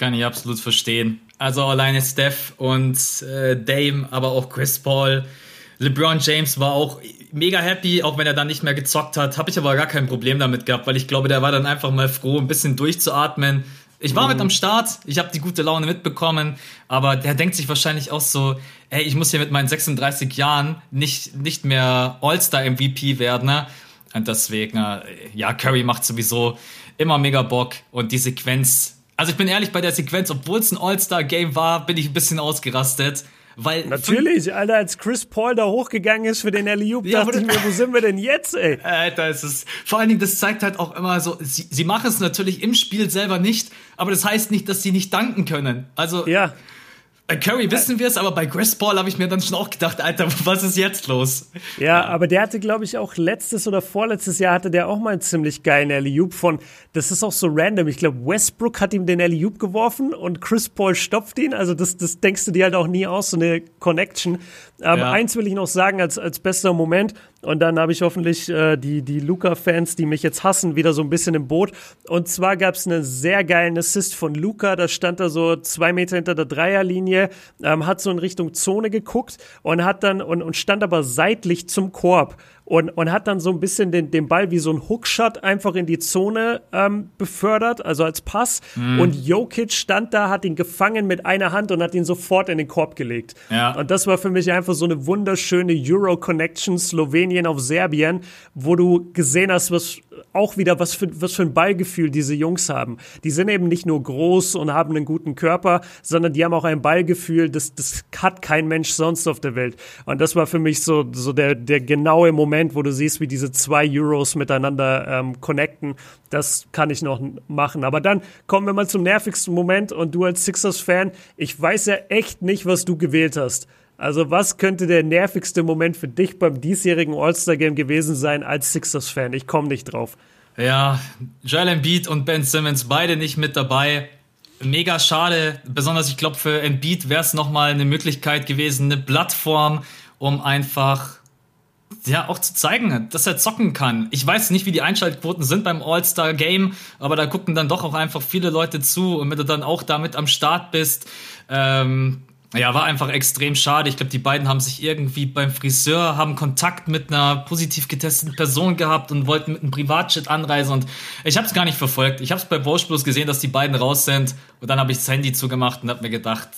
Kann ich absolut verstehen. Also alleine Steph und äh, Dame, aber auch Chris Paul. LeBron James war auch mega happy, auch wenn er dann nicht mehr gezockt hat. Habe ich aber gar kein Problem damit gehabt, weil ich glaube, der war dann einfach mal froh, ein bisschen durchzuatmen. Ich war mhm. mit am Start, ich habe die gute Laune mitbekommen, aber der denkt sich wahrscheinlich auch so, ey, ich muss hier mit meinen 36 Jahren nicht, nicht mehr All-Star-MVP werden. Ne? Und deswegen, äh, ja, Curry macht sowieso immer mega Bock und die Sequenz also ich bin ehrlich, bei der Sequenz, obwohl es ein All-Star-Game war, bin ich ein bisschen ausgerastet. Weil Natürlich, Alter, als Chris Paul da hochgegangen ist für den ja, dachte ich mir, wo *laughs* sind wir denn jetzt, ey? Alter, es ist, vor allen Dingen, das zeigt halt auch immer so, sie, sie machen es natürlich im Spiel selber nicht, aber das heißt nicht, dass sie nicht danken können. Also, ja. Bei Curry wissen wir es, aber bei Chris Paul habe ich mir dann schon auch gedacht, Alter, *laughs* was ist jetzt los? Ja, aber der hatte, glaube ich, auch letztes oder vorletztes Jahr hatte der auch mal einen ziemlich geilen Alley-Oop von, das ist auch so random. Ich glaube, Westbrook hat ihm den Alley-Oop geworfen und Chris Paul stopft ihn. Also das, das denkst du dir halt auch nie aus, so eine Connection. Aber ja. eins will ich noch sagen als, als bester Moment. Und dann habe ich hoffentlich äh, die, die Luca-Fans, die mich jetzt hassen, wieder so ein bisschen im Boot. Und zwar gab es einen sehr geilen Assist von Luca. Da stand er so zwei Meter hinter der Dreierlinie, ähm, hat so in Richtung Zone geguckt und hat dann und, und stand aber seitlich zum Korb und, und hat dann so ein bisschen den, den Ball wie so ein Hookshot einfach in die Zone ähm, befördert, also als Pass. Mhm. Und Jokic stand da, hat ihn gefangen mit einer Hand und hat ihn sofort in den Korb gelegt. Ja. Und das war für mich einfach so eine wunderschöne Euro-Connection Slowenien auf Serbien, wo du gesehen hast, was auch wieder, was für, was für ein Ballgefühl diese Jungs haben. Die sind eben nicht nur groß und haben einen guten Körper, sondern die haben auch ein Ballgefühl, das, das hat kein Mensch sonst auf der Welt. Und das war für mich so, so der, der genaue Moment, wo du siehst, wie diese zwei Euros miteinander ähm, connecten. Das kann ich noch machen. Aber dann kommen wir mal zum nervigsten Moment und du als Sixers-Fan, ich weiß ja echt nicht, was du gewählt hast. Also was könnte der nervigste Moment für dich beim diesjährigen All-Star-Game gewesen sein als Sixers-Fan? Ich komme nicht drauf. Ja, Joel Embiid und Ben Simmons beide nicht mit dabei. Mega schade, besonders ich glaube für Embiid wäre es nochmal eine Möglichkeit gewesen, eine Plattform, um einfach ja auch zu zeigen, dass er zocken kann. Ich weiß nicht, wie die Einschaltquoten sind beim All-Star Game, aber da gucken dann doch auch einfach viele Leute zu und wenn du dann auch damit am Start bist, ähm, ja, war einfach extrem schade. Ich glaube, die beiden haben sich irgendwie beim Friseur, haben Kontakt mit einer positiv getesteten Person gehabt und wollten mit einem Privatjet anreisen. Und ich habe es gar nicht verfolgt. Ich habe es bei Bosch bloß gesehen, dass die beiden raus sind. Und dann habe ich das Handy zugemacht und habe mir gedacht,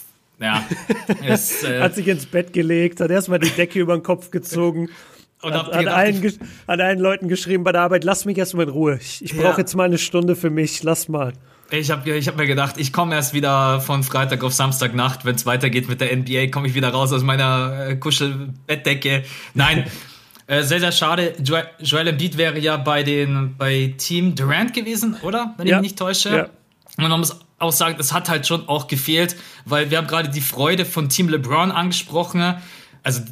ja. *laughs* Es, äh, hat sich ins Bett gelegt, hat erstmal die Decke über den Kopf gezogen. *laughs* Und hat, an, allen, an allen Leuten geschrieben bei der Arbeit, lass mich erstmal in Ruhe. Ich, ich brauche ja. jetzt mal eine Stunde für mich, lass mal. Ich habe ich hab mir gedacht, ich komme erst wieder von Freitag auf Samstagnacht, wenn es weitergeht mit der NBA, komme ich wieder raus aus meiner äh, Kuschelbettdecke. Nein, *laughs* äh, sehr, sehr schade. Joel, Joel Embiid wäre ja bei, den, bei Team Durant gewesen, oder? Wenn ja. ich mich nicht täusche. Ja. Und man muss auch sagen, das hat halt schon auch gefehlt, weil wir haben gerade die Freude von Team LeBron angesprochen. Also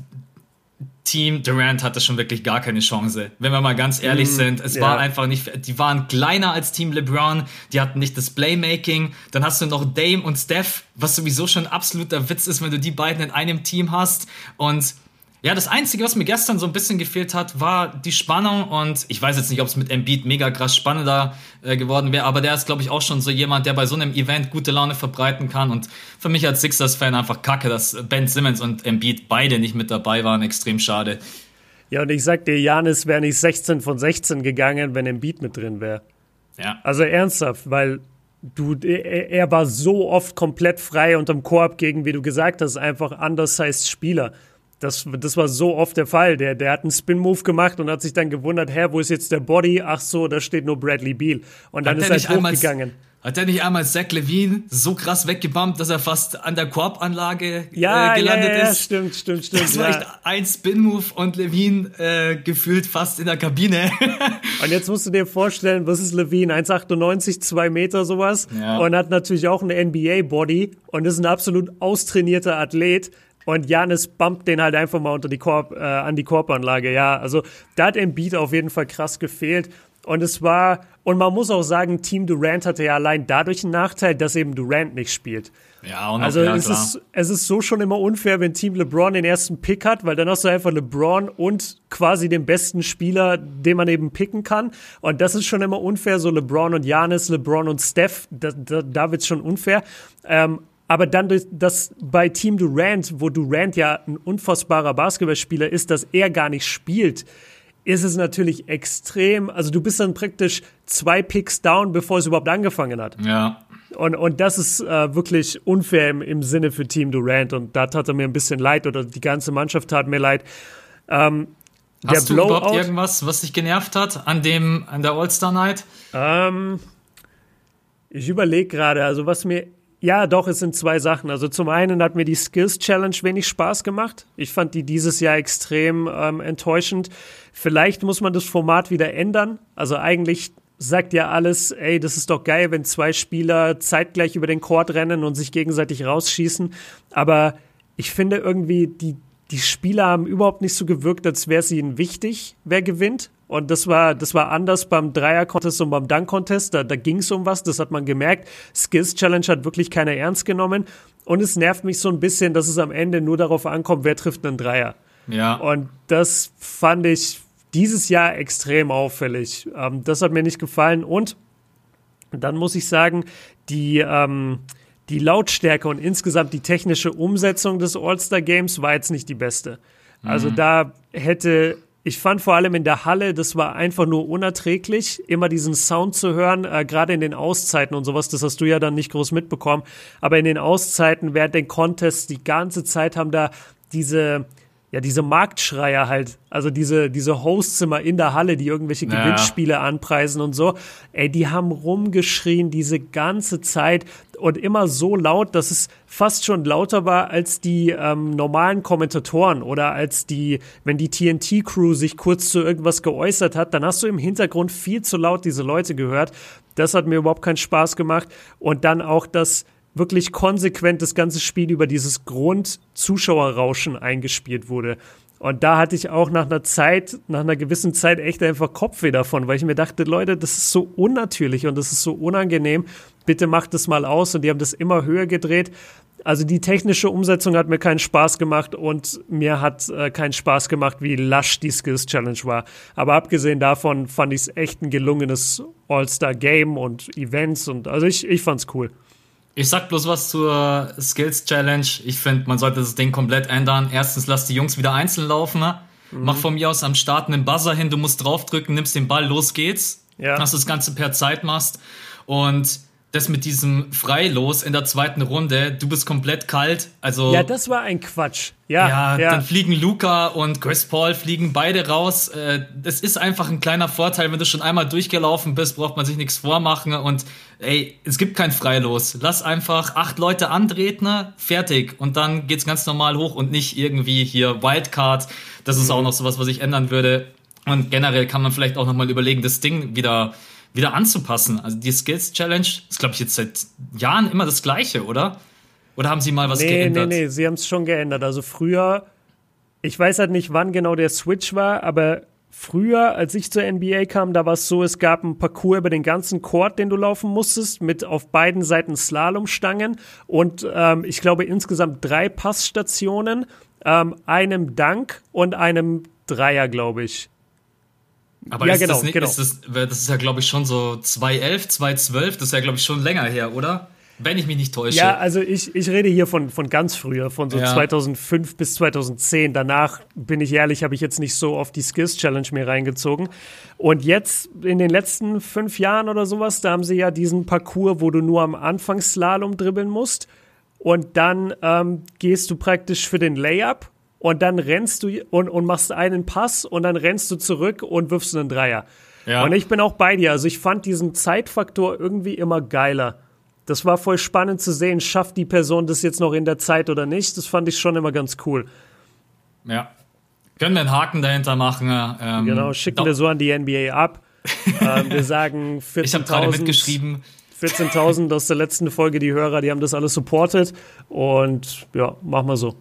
Team Durant hatte schon wirklich gar keine Chance. Wenn wir mal ganz ehrlich mm, sind, es ja. war einfach nicht, die waren kleiner als Team LeBron, die hatten nicht das Playmaking. Dann hast du noch Dame und Steph, was sowieso schon ein absoluter Witz ist, wenn du die beiden in einem Team hast. Und ja, das Einzige, was mir gestern so ein bisschen gefehlt hat, war die Spannung und ich weiß jetzt nicht, ob es mit Embiid mega krass spannender äh, geworden wäre, aber der ist, glaube ich, auch schon so jemand, der bei so einem Event gute Laune verbreiten kann und für mich als Sixers-Fan einfach kacke, dass Ben Simmons und Embiid beide nicht mit dabei waren, extrem schade. Ja, und ich sag dir, Janis wäre nicht 16 von 16 gegangen, wenn Embiid mit drin wäre. Ja. Also ernsthaft, weil du, er war so oft komplett frei unterm Korb gegen, wie du gesagt hast, einfach undersized Spieler. Das, das war so oft der Fall. Der, der hat einen Spin-Move gemacht und hat sich dann gewundert, hä, wo ist jetzt der Body? Ach so, da steht nur Bradley Beal. Und dann hat ist er halt hochgegangen. Hat er nicht einmal Zach Levine so krass weggebumpt, dass er fast an der Korbanlage ja, äh, gelandet ja, ja, ist? stimmt, stimmt, stimmt. Das war echt ein Spin-Move und Levine äh, gefühlt fast in der Kabine. *laughs* und jetzt musst du dir vorstellen, was ist Levine? 1,98, 2 Meter sowas. Ja. Und hat natürlich auch eine NBA-Body und ist ein absolut austrainierter Athlet. Und Janis bumpt den halt einfach mal unter die Korb, äh, an die Korbanlage. Ja, also da hat Embiid auf jeden Fall krass gefehlt. Und es war, und man muss auch sagen, Team Durant hatte ja allein dadurch einen Nachteil, dass eben Durant nicht spielt. Ja, und also ja, es, klar. ist, es ist so schon immer unfair, wenn Team LeBron den ersten Pick hat, weil dann hast du einfach LeBron und quasi den besten Spieler, den man eben picken kann. Und das ist schon immer unfair, so LeBron und Janis, LeBron und Steph, da, da, da wird's schon unfair. Ähm, aber dann durch das bei Team Durant, wo Durant ja ein unfassbarer Basketballspieler ist, dass er gar nicht spielt, ist es natürlich extrem. Also du bist dann praktisch zwei Picks down, bevor es überhaupt angefangen hat. Ja. Und, und das ist äh, wirklich unfair im, im Sinne für Team Durant. Und da tat er mir ein bisschen leid oder die ganze Mannschaft tat mir leid. Ähm, Hast du Blowout, überhaupt irgendwas, was dich genervt hat an dem an der All-Star Night? Ähm, ich überlege gerade, also was mir ja, doch, es sind zwei Sachen. Also zum einen hat mir die Skills Challenge wenig Spaß gemacht. Ich fand die dieses Jahr extrem ähm, enttäuschend. Vielleicht muss man das Format wieder ändern. Also eigentlich sagt ja alles, ey, das ist doch geil, wenn zwei Spieler zeitgleich über den Court rennen und sich gegenseitig rausschießen. Aber ich finde irgendwie, die, die Spieler haben überhaupt nicht so gewirkt, als wäre es ihnen wichtig, wer gewinnt. Und das war, das war anders beim Dreier-Contest und beim Dunk-Contest. Da, da ging es um was, das hat man gemerkt. Skills Challenge hat wirklich keiner ernst genommen. Und es nervt mich so ein bisschen, dass es am Ende nur darauf ankommt, wer trifft einen Dreier. Ja. Und das fand ich dieses Jahr extrem auffällig. Ähm, das hat mir nicht gefallen. Und dann muss ich sagen, die, ähm, die Lautstärke und insgesamt die technische Umsetzung des All-Star Games war jetzt nicht die beste. Also mhm. da hätte ich fand vor allem in der Halle, das war einfach nur unerträglich, immer diesen Sound zu hören, äh, gerade in den Auszeiten und sowas, das hast du ja dann nicht groß mitbekommen, aber in den Auszeiten während den Contests die ganze Zeit haben da diese, ja, diese Marktschreier halt, also diese, diese Hostzimmer in der Halle, die irgendwelche ja. Gewinnspiele anpreisen und so, ey, die haben rumgeschrien diese ganze Zeit und immer so laut, dass es fast schon lauter war als die ähm, normalen Kommentatoren oder als die, wenn die TNT-Crew sich kurz zu irgendwas geäußert hat, dann hast du im Hintergrund viel zu laut diese Leute gehört. Das hat mir überhaupt keinen Spaß gemacht. Und dann auch das, wirklich konsequent das ganze Spiel über dieses Grund-Zuschauerrauschen eingespielt wurde. Und da hatte ich auch nach einer Zeit, nach einer gewissen Zeit echt einfach Kopfweh davon, weil ich mir dachte, Leute, das ist so unnatürlich und das ist so unangenehm. Bitte macht das mal aus. Und die haben das immer höher gedreht. Also die technische Umsetzung hat mir keinen Spaß gemacht und mir hat äh, keinen Spaß gemacht, wie lasch die Skills Challenge war. Aber abgesehen davon fand ich es echt ein gelungenes All-Star-Game und Events und also ich, ich fand's cool. Ich sag bloß was zur Skills Challenge. Ich finde, man sollte das Ding komplett ändern. Erstens, lass die Jungs wieder einzeln laufen. Ne? Mhm. Mach von mir aus am Start einen Buzzer hin, du musst draufdrücken, nimmst den Ball, los geht's. Ja. Dass du das Ganze per Zeit machst. Und das mit diesem Freilos in der zweiten Runde, du bist komplett kalt. Also ja, das war ein Quatsch. Ja, ja, ja. dann fliegen Luca und Chris Paul fliegen beide raus. Äh, das ist einfach ein kleiner Vorteil, wenn du schon einmal durchgelaufen bist, braucht man sich nichts vormachen und ey, es gibt kein Freilos. Lass einfach acht Leute antreten, fertig und dann geht's ganz normal hoch und nicht irgendwie hier Wildcard. Das ist mhm. auch noch sowas, was ich ändern würde. Und generell kann man vielleicht auch noch mal überlegen, das Ding wieder wieder anzupassen. Also die Skills Challenge ist, glaube ich, jetzt seit Jahren immer das Gleiche, oder? Oder haben sie mal was nee, geändert? Nee, nee, sie haben es schon geändert. Also früher, ich weiß halt nicht, wann genau der Switch war, aber früher, als ich zur NBA kam, da war es so, es gab einen Parcours über den ganzen Court, den du laufen musstest, mit auf beiden Seiten Slalomstangen und ähm, ich glaube insgesamt drei Passstationen, ähm, einem Dank und einem Dreier, glaube ich. Aber ja, ist genau, das nicht, genau. Ist das, das ist ja, glaube ich, schon so 2011, 2012, das ist ja, glaube ich, schon länger her, oder? wenn ich mich nicht täusche. Ja, also ich, ich rede hier von, von ganz früher, von so Ja. 2005 bis 2010. Danach, bin ich ehrlich, habe ich jetzt nicht so oft die Skills Challenge mir reingezogen. Und jetzt, in den letzten fünf Jahren oder sowas, da haben sie ja diesen Parcours, wo du nur am Anfang Slalom dribbeln musst. Und dann ähm, gehst du praktisch für den Layup und dann rennst du und, und machst einen Pass und dann rennst du zurück und wirfst einen Dreier. Ja. Und ich bin auch bei dir. Also ich fand diesen Zeitfaktor irgendwie immer geiler. Das war voll spannend zu sehen, schafft die Person das jetzt noch in der Zeit oder nicht. Das fand ich schon immer ganz cool. Ja. Können wir einen Haken dahinter machen? Ähm, Genau, schicken wir so an die NBA ab. *laughs* ähm, wir sagen Ich habe gerade 14.000 mitgeschrieben. 14.000 aus der letzten Folge, die Hörer, die haben das alles supported. Und ja, mach mal so.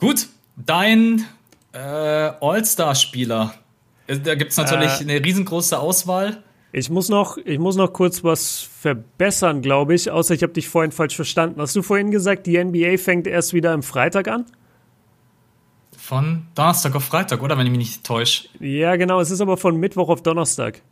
Gut, dein äh, All-Star-Spieler. Da gibt es natürlich Äh. eine riesengroße Auswahl. Ich muss noch, ich muss noch kurz was verbessern, glaube ich. Außer ich habe dich vorhin falsch verstanden. Hast du vorhin gesagt, die NBA fängt erst wieder am Freitag an? Von Donnerstag auf Freitag, oder? Wenn ich mich nicht täusche. Ja, genau. Es ist aber von Mittwoch auf Donnerstag.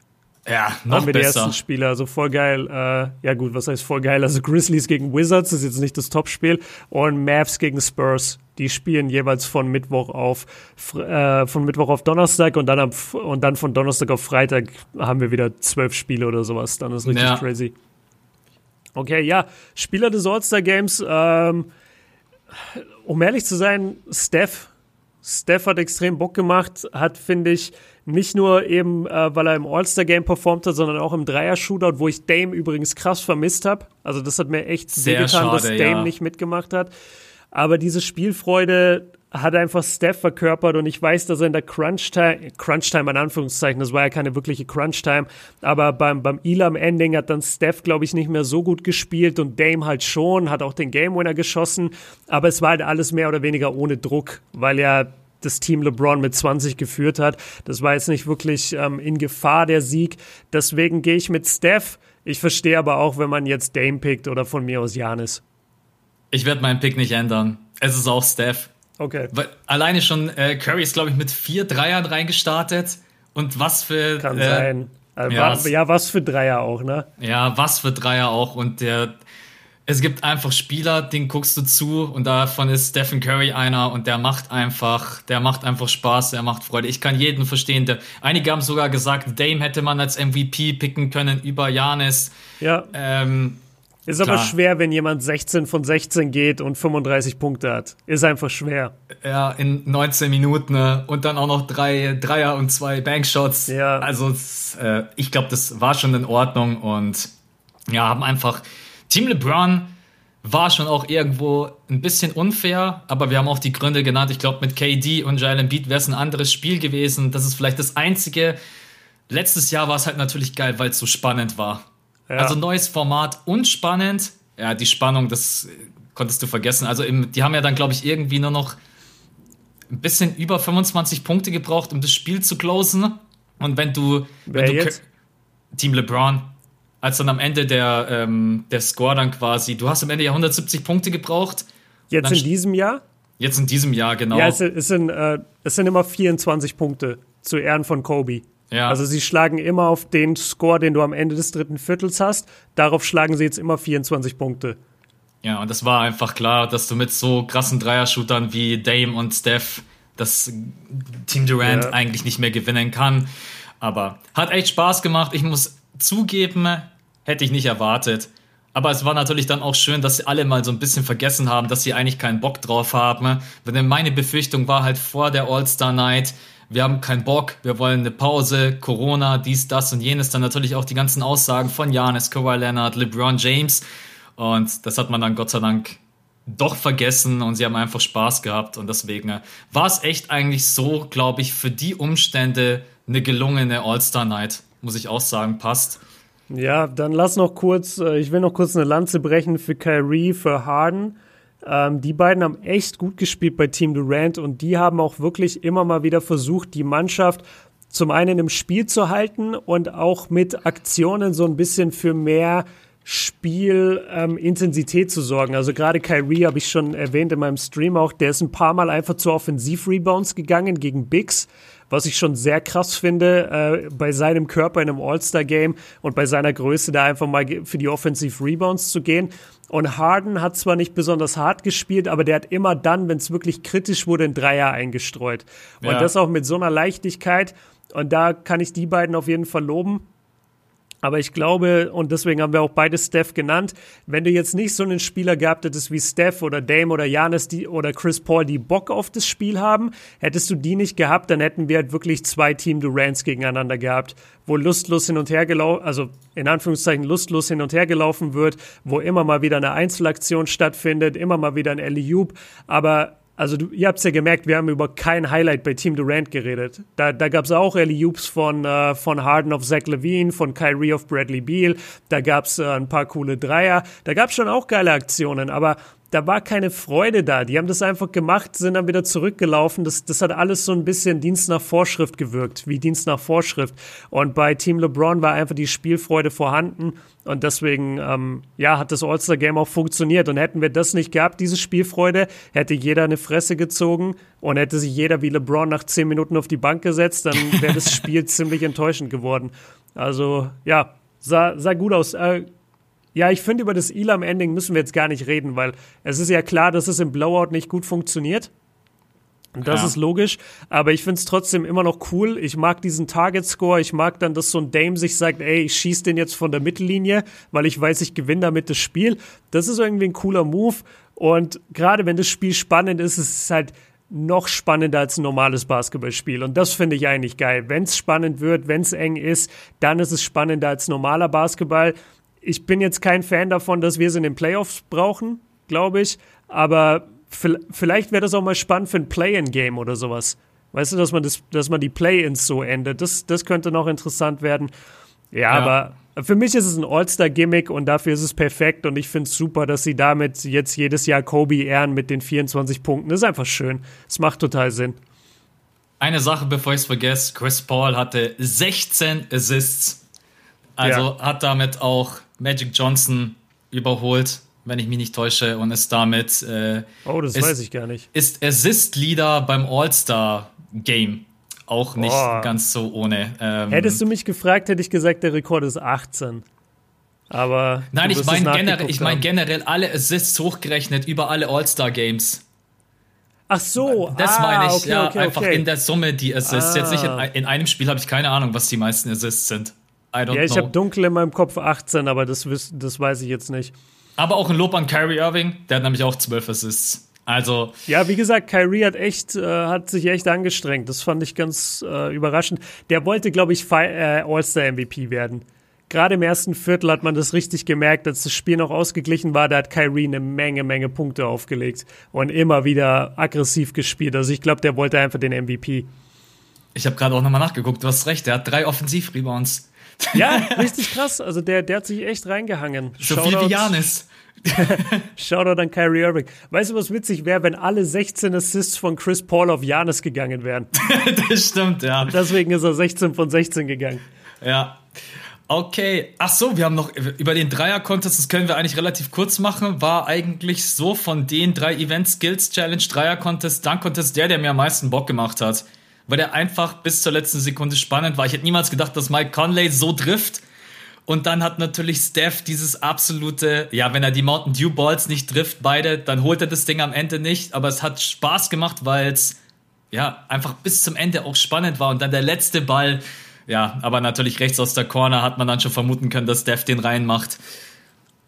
Ja, noch haben wir die besser. ersten Spiele. Also voll geil. Äh, ja gut, was heißt voll geil? Also Grizzlies gegen Wizards ist jetzt nicht das Topspiel und Mavs gegen Spurs. Die spielen jeweils von Mittwoch auf äh, von Mittwoch auf Donnerstag und dann am, und dann von Donnerstag auf Freitag haben wir wieder zwölf Spiele oder sowas. Dann ist richtig Ja. crazy. Okay, ja, Spieler des All-Star Games. Ähm, um ehrlich zu sein, Steph. Steph hat extrem Bock gemacht, hat, finde ich, nicht nur eben, äh, weil er im All-Star-Game performt hat, sondern auch im Dreier-Shootout, wo ich Dame übrigens krass vermisst habe. Also das hat mir echt Sehr wehgetan, dass Dame ja. nicht mitgemacht hat. Aber diese Spielfreude hat einfach Steph verkörpert und ich weiß, dass er in der Crunch-Time, Crunch-Time in Anführungszeichen, das war ja keine wirkliche Crunch-Time, aber beim, beim Elam-Ending hat dann Steph, glaube ich, nicht mehr so gut gespielt und Dame halt schon, hat auch den Game-Winner geschossen, aber es war halt alles mehr oder weniger ohne Druck, weil ja das Team LeBron mit 20 geführt hat. Das war jetzt nicht wirklich ähm, in Gefahr, der Sieg. Deswegen gehe ich mit Steph. Ich verstehe aber auch, wenn man jetzt Dame pickt oder von mir aus Janis. Ich werde meinen Pick nicht ändern. Es ist auch Steph. Okay. Weil alleine schon äh, Curry ist, glaube ich, mit vier Dreiern reingestartet. Und was für. Kann äh, sein. Also, ja, wa- es- ja, was für Dreier auch, ne? Ja, was für Dreier auch. Und der. Es gibt einfach Spieler, den guckst du zu und davon ist Stephen Curry einer und der macht einfach, der macht einfach Spaß, der macht Freude. Ich kann jeden verstehen. Der, einige haben sogar gesagt, Dame hätte man als MVP picken können über Janis. Ja. Ähm, Ist aber klar. schwer, wenn jemand 16 von 16 geht und 35 Punkte hat. Ist einfach schwer. ja, in 19 Minuten ne? und dann auch noch drei Dreier und zwei Bankshots. Ja. Also äh, ich glaube, das war schon in Ordnung und ja, haben einfach Team LeBron war schon auch irgendwo ein bisschen unfair, aber wir haben auch die Gründe genannt. Ich glaube, mit KD und Joel Embiid wäre es ein anderes Spiel gewesen. Das ist vielleicht das einzige. Letztes Jahr war es halt natürlich geil, weil es so spannend war. Ja. Also neues Format und spannend. Ja, die Spannung, das konntest du vergessen. Also im, die haben ja dann, glaube ich, irgendwie nur noch ein bisschen über 25 Punkte gebraucht, um das Spiel zu closen. Und wenn du, Wer wenn du jetzt? Team LeBron, als dann am Ende der, ähm, der Score dann quasi, du hast am Ende ja 170 Punkte gebraucht. Jetzt in diesem Jahr? Jetzt in diesem Jahr, genau. Ja, es, es, sind, äh, es sind immer 24 Punkte zu Ehren von Kobe. Ja. Also sie schlagen immer auf den Score, den du am Ende des dritten Viertels hast. Darauf schlagen sie jetzt immer 24 Punkte. Ja, und das war einfach klar, dass du mit so krassen Dreier-Shootern wie Dame und Steph das Team Durant Ja. eigentlich nicht mehr gewinnen kann. Aber hat echt Spaß gemacht. Ich muss zugeben, hätte ich nicht erwartet. Aber es war natürlich dann auch schön, dass sie alle mal so ein bisschen vergessen haben, dass sie eigentlich keinen Bock drauf haben. Denn meine Befürchtung war halt vor der All-Star Night, wir haben keinen Bock, wir wollen eine Pause, Corona, dies, das und jenes. Dann natürlich auch die ganzen Aussagen von Janis, Kawhi Leonard, LeBron James. Und das hat man dann Gott sei Dank doch vergessen und sie haben einfach Spaß gehabt. Und deswegen war es echt eigentlich so, glaube ich, für die Umstände eine gelungene All-Star-Night, muss ich auch sagen, passt. Ja, dann lass noch kurz, äh, ich will noch kurz eine Lanze brechen für Kyrie, für Harden. Ähm, die beiden haben echt gut gespielt bei Team Durant und die haben auch wirklich immer mal wieder versucht, die Mannschaft zum einen im Spiel zu halten und auch mit Aktionen so ein bisschen für mehr Spielintensität ähm, zu sorgen. Also gerade Kyrie habe ich schon erwähnt in meinem Stream auch, der ist ein paar Mal einfach zu Offensiv-Rebounds gegangen gegen Bigs, was ich schon sehr krass finde, äh, bei seinem Körper in einem All-Star-Game und bei seiner Größe da einfach mal für die Offensive Rebounds zu gehen. Und Harden hat zwar nicht besonders hart gespielt, aber der hat immer dann, wenn es wirklich kritisch wurde, einen Dreier eingestreut. Und ja. das auch mit so einer Leichtigkeit. Und da kann ich die beiden auf jeden Fall loben. Aber ich glaube, und deswegen haben wir auch beide Steph genannt, wenn du jetzt nicht so einen Spieler gehabt hättest wie Steph oder Dame oder Janis oder Chris Paul, die Bock auf das Spiel haben, hättest du die nicht gehabt, dann hätten wir halt wirklich zwei Team Durants gegeneinander gehabt, wo lustlos hin und her gelaufen, also in Anführungszeichen lustlos hin und her gelaufen wird, wo immer mal wieder eine Einzelaktion stattfindet, immer mal wieder ein Alley-Oop, aber also du, ihr habt es ja gemerkt, wir haben über kein Highlight bei Team Durant geredet. Da, da gab es auch Ellie Oops von, äh, von Harden auf Zach Levine, von Kyrie auf Bradley Beal. Da gab es äh, ein paar coole Dreier. Da gab es schon auch geile Aktionen, aber da war keine Freude da. Die haben das einfach gemacht, sind dann wieder zurückgelaufen. Das, das hat alles so ein bisschen Dienst nach Vorschrift gewirkt, wie Dienst nach Vorschrift. Und bei Team LeBron war einfach die Spielfreude vorhanden. Und deswegen, ähm, ja, hat das All-Star-Game auch funktioniert. Und hätten wir das nicht gehabt, diese Spielfreude, hätte jeder eine Fresse gezogen und hätte sich jeder wie LeBron nach zehn Minuten auf die Bank gesetzt, dann wäre das *laughs* Spiel ziemlich enttäuschend geworden. Also, ja, sah, sah gut aus. Äh, ja, ich finde, über das Elam-Ending müssen wir jetzt gar nicht reden, weil es ist ja klar, dass es im Blowout nicht gut funktioniert. Und das ja. ist logisch, aber ich finde es trotzdem immer noch cool. Ich mag diesen Target-Score. Ich mag dann, dass so ein Dame sich sagt, ey, ich schieße den jetzt von der Mittellinie, weil ich weiß, ich gewinne damit das Spiel. Das ist irgendwie ein cooler Move. Und gerade wenn das Spiel spannend ist, ist es halt noch spannender als ein normales Basketballspiel. Und das finde ich eigentlich geil. Wenn es spannend wird, wenn es eng ist, dann ist es spannender als normaler Basketball ich bin jetzt kein Fan davon, dass wir es in den Playoffs brauchen, glaube ich. Aber vielleicht wäre das auch mal spannend für ein Play-in-Game oder sowas. Weißt du, dass man, das, dass man die Play-ins so endet. Das, das könnte noch interessant werden. Ja, ja. aber für mich ist es ein All-Star-Gimmick und dafür ist es perfekt. Und ich finde es super, dass sie damit jetzt jedes Jahr Kobe ehren mit den 24 Punkten. Das ist einfach schön. Es macht total Sinn. Eine Sache, bevor ich es vergesse: Chris Paul hatte 16 Assists. Also ja. hat damit auch Magic Johnson überholt, wenn ich mich nicht täusche, und ist damit. Äh, oh, das ist, weiß ich gar nicht. Ist Assist-Leader beim All-Star-Game. Auch nicht oh. ganz so ohne. Ähm, Hättest du mich gefragt, hätte ich gesagt, der Rekord ist 18. Aber. Nein, ich meine generell, ich mein generell alle Assists hochgerechnet über alle All-Star-Games. Ach so, das ah, meine ich, okay, ja, okay, einfach okay. in der Summe die Assists. Ah. Jetzt nicht in, in einem Spiel habe ich keine Ahnung, was die meisten Assists sind ja, ich habe dunkel in meinem Kopf 18, aber das, das weiß ich jetzt nicht. Aber auch ein Lob an Kyrie Irving, der hat nämlich auch 12 Assists. Also. Ja, wie gesagt, Kyrie hat echt, äh, hat sich echt angestrengt. Das fand ich ganz äh, überraschend. Der wollte, glaube ich, äh, All-Star-MVP werden. Gerade im ersten Viertel hat man das richtig gemerkt, als das Spiel noch ausgeglichen war, da hat Kyrie eine Menge, Menge Punkte aufgelegt und immer wieder aggressiv gespielt. Also ich glaube, der wollte einfach den MVP. Ich habe gerade auch nochmal nachgeguckt, du hast recht, der hat drei Offensiv-Rebounds. *laughs* Ja, *laughs* richtig krass. Also der, der hat sich echt reingehangen. So Shoutout, viel wie Janis. *laughs* Shoutout an Kyrie Irving. Weißt du, was witzig wäre, wenn alle 16 Assists von Chris Paul auf Janis gegangen wären? das stimmt, ja. Deswegen ist er 16 von 16 gegangen. Ja. Okay, ach so, wir haben noch über den Dreier-Contest, das können wir eigentlich relativ kurz machen, war eigentlich so von den drei Events, Skills Challenge, Dreier-Contest, Dunk-Contest, der, der mir am meisten Bock gemacht hat weil der einfach bis zur letzten Sekunde spannend war. Ich hätte niemals gedacht, dass Mike Conley so trifft. Und dann hat natürlich Steph dieses absolute, ja, wenn er die Mountain Dew Balls nicht trifft, beide, dann holt er das Ding am Ende nicht. Aber es hat Spaß gemacht, weil es ja einfach bis zum Ende auch spannend war. Und dann der letzte Ball, ja, aber natürlich rechts aus der Corner hat man dann schon vermuten können, dass Steph den reinmacht.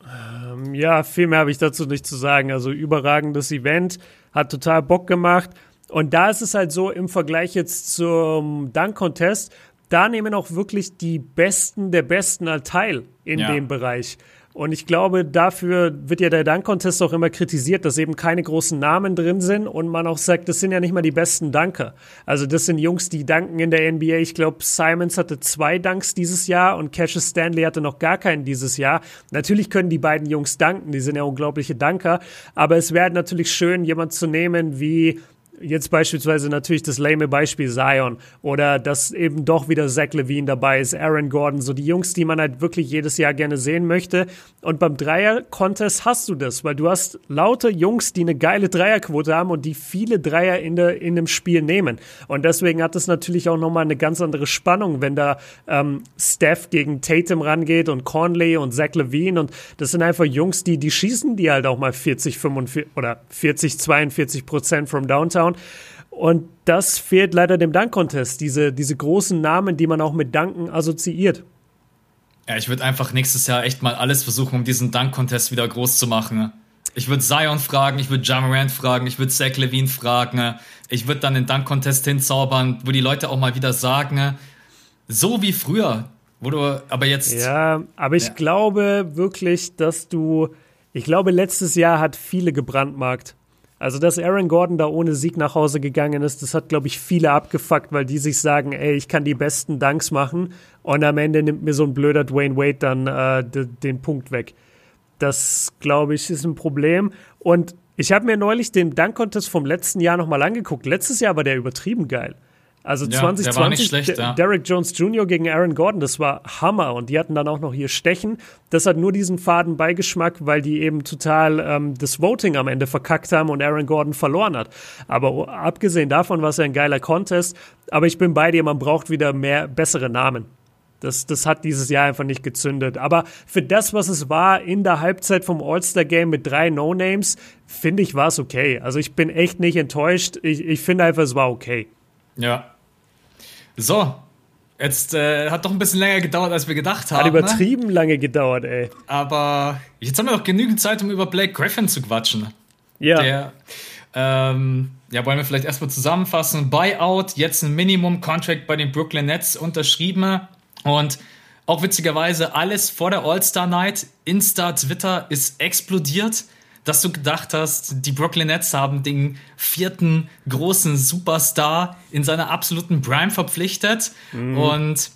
Ähm, ja, viel mehr habe ich dazu nicht zu sagen. Also überragendes Event, hat total Bock gemacht. Und da ist es halt so im Vergleich jetzt zum Dunk-Contest, da nehmen auch wirklich die Besten der Besten halt teil in ja. dem Bereich. Und ich glaube, dafür wird ja der Dunk-Contest auch immer kritisiert, dass eben keine großen Namen drin sind und man auch sagt, das sind ja nicht mal die besten Dunker. Also das sind Jungs, die danken in der NBA. Ich glaube, Simons hatte zwei Dunks dieses Jahr und Cassius Stanley hatte noch gar keinen dieses Jahr. Natürlich können die beiden Jungs danken, die sind ja unglaubliche Dunker. Aber es wäre natürlich schön, jemand zu nehmen wie Jetzt beispielsweise natürlich das lame Beispiel Zion oder dass eben doch wieder Zach Levine dabei ist, Aaron Gordon, so die Jungs, die man halt wirklich jedes Jahr gerne sehen möchte. Und beim Dreier-Contest hast du das, weil du hast lauter Jungs, die eine geile Dreierquote haben und die viele Dreier in, der, in dem Spiel nehmen. Und deswegen hat es natürlich auch nochmal eine ganz andere Spannung, wenn da ähm, Steph gegen Tatum rangeht und Conley und Zach Levine und das sind einfach Jungs, die, die schießen die halt auch mal 40, 45 oder 40, 42 Prozent from Downtown Touchdown. Und das fehlt leider dem Dunk-Contest, diese, diese großen Namen, die man auch mit Danken assoziiert. Ja, ich würde einfach nächstes Jahr echt mal alles versuchen, um diesen Dunk-Contest wieder groß zu machen. Ich würde Zion fragen, ich würde Jamarant fragen, ich würde Zach Levine fragen. Ich würde dann den Dunk-Contest hinzaubern, wo die Leute auch mal wieder sagen, so wie früher, wo du aber jetzt. Ja, aber ich ja. glaube wirklich, dass du. Ich glaube, letztes Jahr hat viele gebrandmarkt. Also, dass Aaron Gordon da ohne Sieg nach Hause gegangen ist, das hat, glaube ich, viele abgefuckt, weil die sich sagen, ey, ich kann die besten Dunks machen und am Ende nimmt mir so ein blöder Dwayne Wade dann äh, den Punkt weg. Das, glaube ich, ist ein Problem. Und ich habe mir neulich den Dunk-Contest vom letzten Jahr nochmal angeguckt. Letztes Jahr war der übertrieben geil. Also ja, 2020, schlecht, ja. Derek Jones Jr. gegen Aaron Gordon, das war Hammer. Und die hatten dann auch noch hier Stechen. Das hat nur diesen faden Beigeschmack, weil die eben total ähm, das Voting am Ende verkackt haben und Aaron Gordon verloren hat. Aber abgesehen davon war es ja ein geiler Contest. Aber ich bin bei dir, man braucht wieder mehr bessere Namen. Das, das hat dieses Jahr einfach nicht gezündet. Aber für das, was es war in der Halbzeit vom All-Star-Game mit drei No-Names, finde ich, war es okay. Also ich bin echt nicht enttäuscht. Ich, ich finde einfach, es war okay. Ja, so, Jetzt äh, hat doch ein bisschen länger gedauert, als wir gedacht haben. Hat übertrieben ne? lange gedauert, ey. Aber jetzt haben wir doch genügend Zeit, um über Blake Griffin zu quatschen. Ja. Der, ähm, ja, wollen wir vielleicht erstmal zusammenfassen. Buyout, jetzt ein Minimum-Contract bei den Brooklyn Nets unterschrieben. Und auch witzigerweise alles vor der All-Star-Night. Insta, Twitter ist explodiert dass du gedacht hast, die Brooklyn Nets haben den vierten großen Superstar in seiner absoluten Prime verpflichtet. Mhm. Und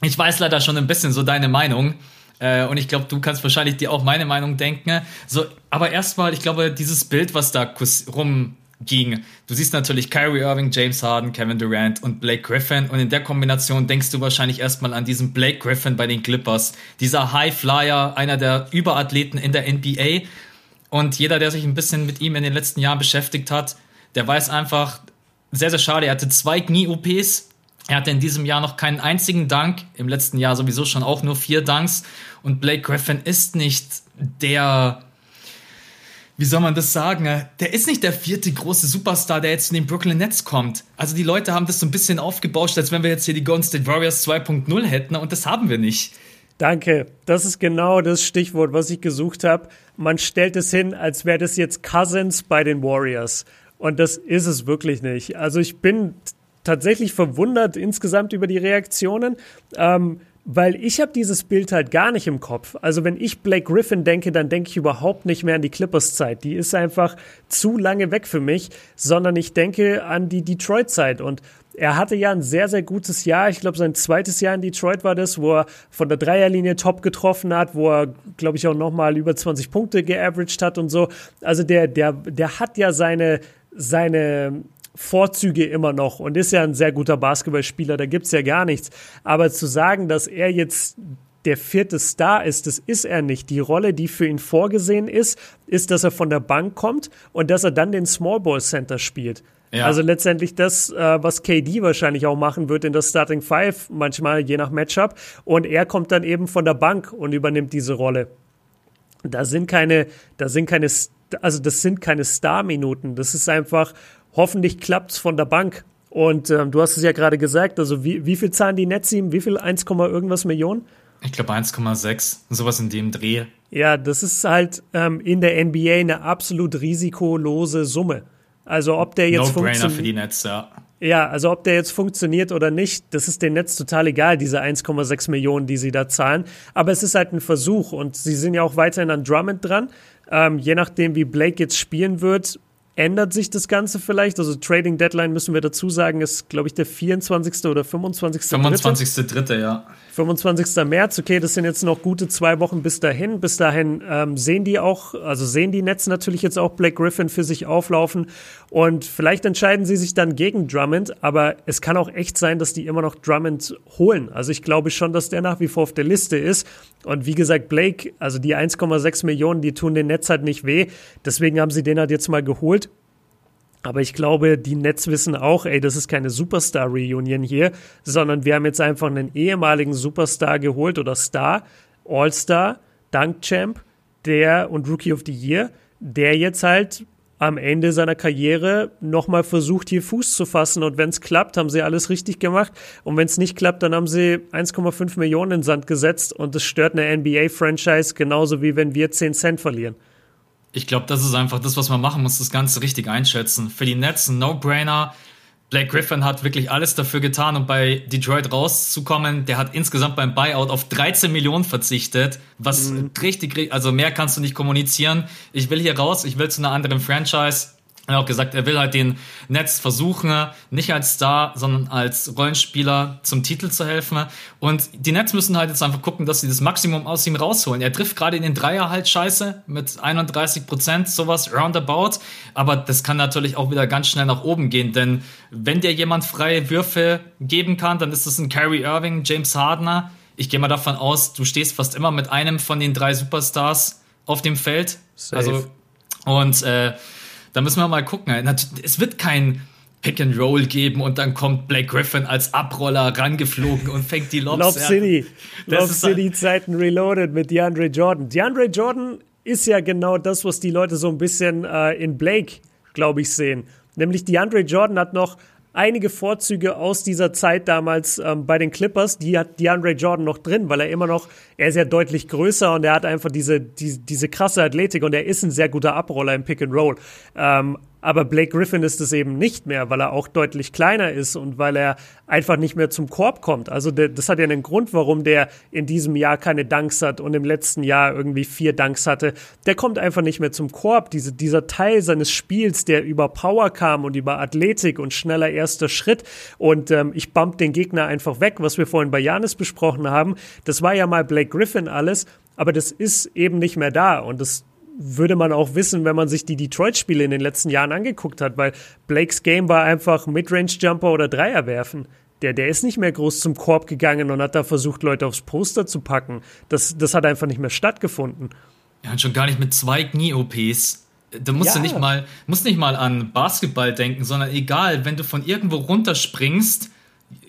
ich weiß leider schon ein bisschen so deine Meinung. Äh, und ich glaube, du kannst wahrscheinlich dir auch meine Meinung denken. So, aber erstmal, ich glaube, dieses Bild, was da rumging, du siehst natürlich Kyrie Irving, James Harden, Kevin Durant und Blake Griffin. Und in der Kombination denkst du wahrscheinlich erstmal an diesen Blake Griffin bei den Clippers. Dieser High Flyer, einer der Überathleten in der NBA. Und jeder, der sich ein bisschen mit ihm in den letzten Jahren beschäftigt hat, der weiß einfach, sehr, sehr schade. Er hatte zwei Knie-OPs. Er hatte in diesem Jahr noch keinen einzigen Dank. Im letzten Jahr sowieso schon auch nur vier Danks. Und Blake Griffin ist nicht der, wie soll man das sagen? Der ist nicht der vierte große Superstar, der jetzt in den Brooklyn Nets kommt. Also die Leute haben das so ein bisschen aufgebauscht, als wenn wir jetzt hier die Golden State Warriors 2.0 hätten und das haben wir nicht. Danke. Das ist genau das Stichwort, was ich gesucht habe. Man stellt es hin, als wäre das jetzt Cousins bei den Warriors. Und das ist es wirklich nicht. Also ich bin tatsächlich verwundert insgesamt über die Reaktionen. Ähm, weil ich habe dieses Bild halt gar nicht im Kopf. Also wenn ich Blake Griffin denke, dann denke ich überhaupt nicht mehr an die Clippers-Zeit. Die ist einfach zu lange weg für mich, sondern ich denke an die Detroit-Zeit. Und er hatte ja ein sehr, sehr gutes Jahr. Ich glaube, sein zweites Jahr in Detroit war das, wo er von der Dreierlinie top getroffen hat, wo er, glaube ich, auch nochmal über 20 Punkte geaveraged hat und so. Also der, der, der hat ja seine, seine Vorzüge immer noch und ist ja ein sehr guter Basketballspieler, da gibt's ja gar nichts. Aber zu sagen, dass er jetzt der vierte Star ist, das ist er nicht. Die Rolle, die für ihn vorgesehen ist, ist, dass er von der Bank kommt und dass er dann den Small Ball Center spielt. Ja. Also letztendlich das, äh, was KD wahrscheinlich auch machen wird in der Starting Five, manchmal je nach Matchup. Und er kommt dann eben von der Bank und übernimmt diese Rolle. Da sind keine, da sind keine, also das sind keine Star-Minuten. Das ist einfach, hoffentlich klappt's von der Bank. Und ähm, du hast es ja gerade gesagt, also wie, wie viel zahlen die Nets ihm? Wie viel? 1, irgendwas Millionen? Ich glaube 1,6, sowas in dem Dreh. Ja, das ist halt ähm, in der NBA eine absolut risikolose Summe. Also ob der jetzt funktioniert. für die Nets, ja. Ja, also ob der jetzt funktioniert oder nicht, das ist den Netz total egal, diese 1,6 Millionen, die sie da zahlen. Aber es ist halt ein Versuch und sie sind ja auch weiterhin an Drummond dran. Ähm, je nachdem, wie Blake jetzt spielen wird, ändert sich das Ganze vielleicht. Also Trading Deadline müssen wir dazu sagen, ist, glaube ich, der 24. oder 25. 25. Dritte, ja. 25. März, okay, das sind jetzt noch gute zwei Wochen bis dahin. Bis dahin ähm, sehen die auch, also sehen die Nets natürlich jetzt auch Black Griffin für sich auflaufen und vielleicht entscheiden sie sich dann gegen Drummond, aber es kann auch echt sein, dass die immer noch Drummond holen. Also ich glaube schon, dass der nach wie vor auf der Liste ist und wie gesagt, Blake, also die 1,6 Millionen, die tun den Nets halt nicht weh, deswegen haben sie den halt jetzt mal geholt aber ich glaube, die Nets wissen auch, ey, das ist keine Superstar-Reunion hier, sondern wir haben jetzt einfach einen ehemaligen Superstar geholt oder Star, All-Star, Dunk-Champ, der und Rookie of the Year, der jetzt halt am Ende seiner Karriere nochmal versucht, hier Fuß zu fassen. Und wenn es klappt, haben sie alles richtig gemacht. Und wenn es nicht klappt, dann haben sie 1,5 Millionen in den Sand gesetzt. Und das stört eine NBA-Franchise genauso wie wenn wir 10 Cent verlieren. Ich glaube, das ist einfach das, was man machen muss, das Ganze richtig einschätzen. Für die Nets ein No-Brainer. Blake Griffin hat wirklich alles dafür getan, um bei Detroit rauszukommen. Der hat insgesamt beim Buyout auf 13 Millionen verzichtet, was mhm. richtig, also mehr kannst du nicht kommunizieren. Ich will hier raus, ich will zu einer anderen Franchise. Er hat auch gesagt, er will halt den Netz versuchen, nicht als Star, sondern als Rollenspieler zum Titel zu helfen. Und die Nets müssen halt jetzt einfach gucken, dass sie das Maximum aus ihm rausholen. Er trifft gerade in den Dreier halt scheiße mit 31 Prozent, sowas roundabout. Aber das kann natürlich auch wieder ganz schnell nach oben gehen, denn wenn dir jemand freie Würfe geben kann, dann ist es ein Kyrie Irving, James Hardener. Ich gehe mal davon aus, du stehst fast immer mit einem von den drei Superstars auf dem Feld. Safe. Also, und äh, da müssen wir mal gucken. Es wird kein Pick and Roll geben und dann kommt Blake Griffin als Abroller rangeflogen und fängt die Lobs. Lob City. Lob City Zeiten Reloaded mit DeAndre Jordan. DeAndre Jordan ist ja genau das, was die Leute so ein bisschen äh, in Blake, glaube ich, sehen. Nämlich DeAndre Jordan hat noch einige Vorzüge aus dieser Zeit damals ähm, bei den Clippers, die hat DeAndre Jordan noch drin, weil er immer noch, er ist ja deutlich größer und er hat einfach diese, die, diese krasse Athletik und er ist ein sehr guter Abroller im Pick and Roll. Ähm, aber Blake Griffin ist es eben nicht mehr, weil er auch deutlich kleiner ist und weil er einfach nicht mehr zum Korb kommt. Also das hat ja einen Grund, warum der in diesem Jahr keine Dunks hat und im letzten Jahr irgendwie vier Dunks hatte. Der kommt einfach nicht mehr zum Korb. Diese, dieser Teil seines Spiels, der über Power kam und über Athletik und schneller erster Schritt und ähm, ich bump den Gegner einfach weg, was wir vorhin bei Janis besprochen haben. Das war ja mal Blake Griffin alles, aber das ist eben nicht mehr da und das würde man auch wissen, wenn man sich die Detroit-Spiele in den letzten Jahren angeguckt hat, weil Blakes Game war einfach Midrange-Jumper oder Dreier werfen. Der, der ist nicht mehr groß zum Korb gegangen und hat da versucht, Leute aufs Poster zu packen. Das, das hat einfach nicht mehr stattgefunden. Ja, und schon gar nicht mit zwei Knie-OPs. Da musst ja. du nicht mal, musst nicht mal an Basketball denken, sondern egal, wenn du von irgendwo runterspringst,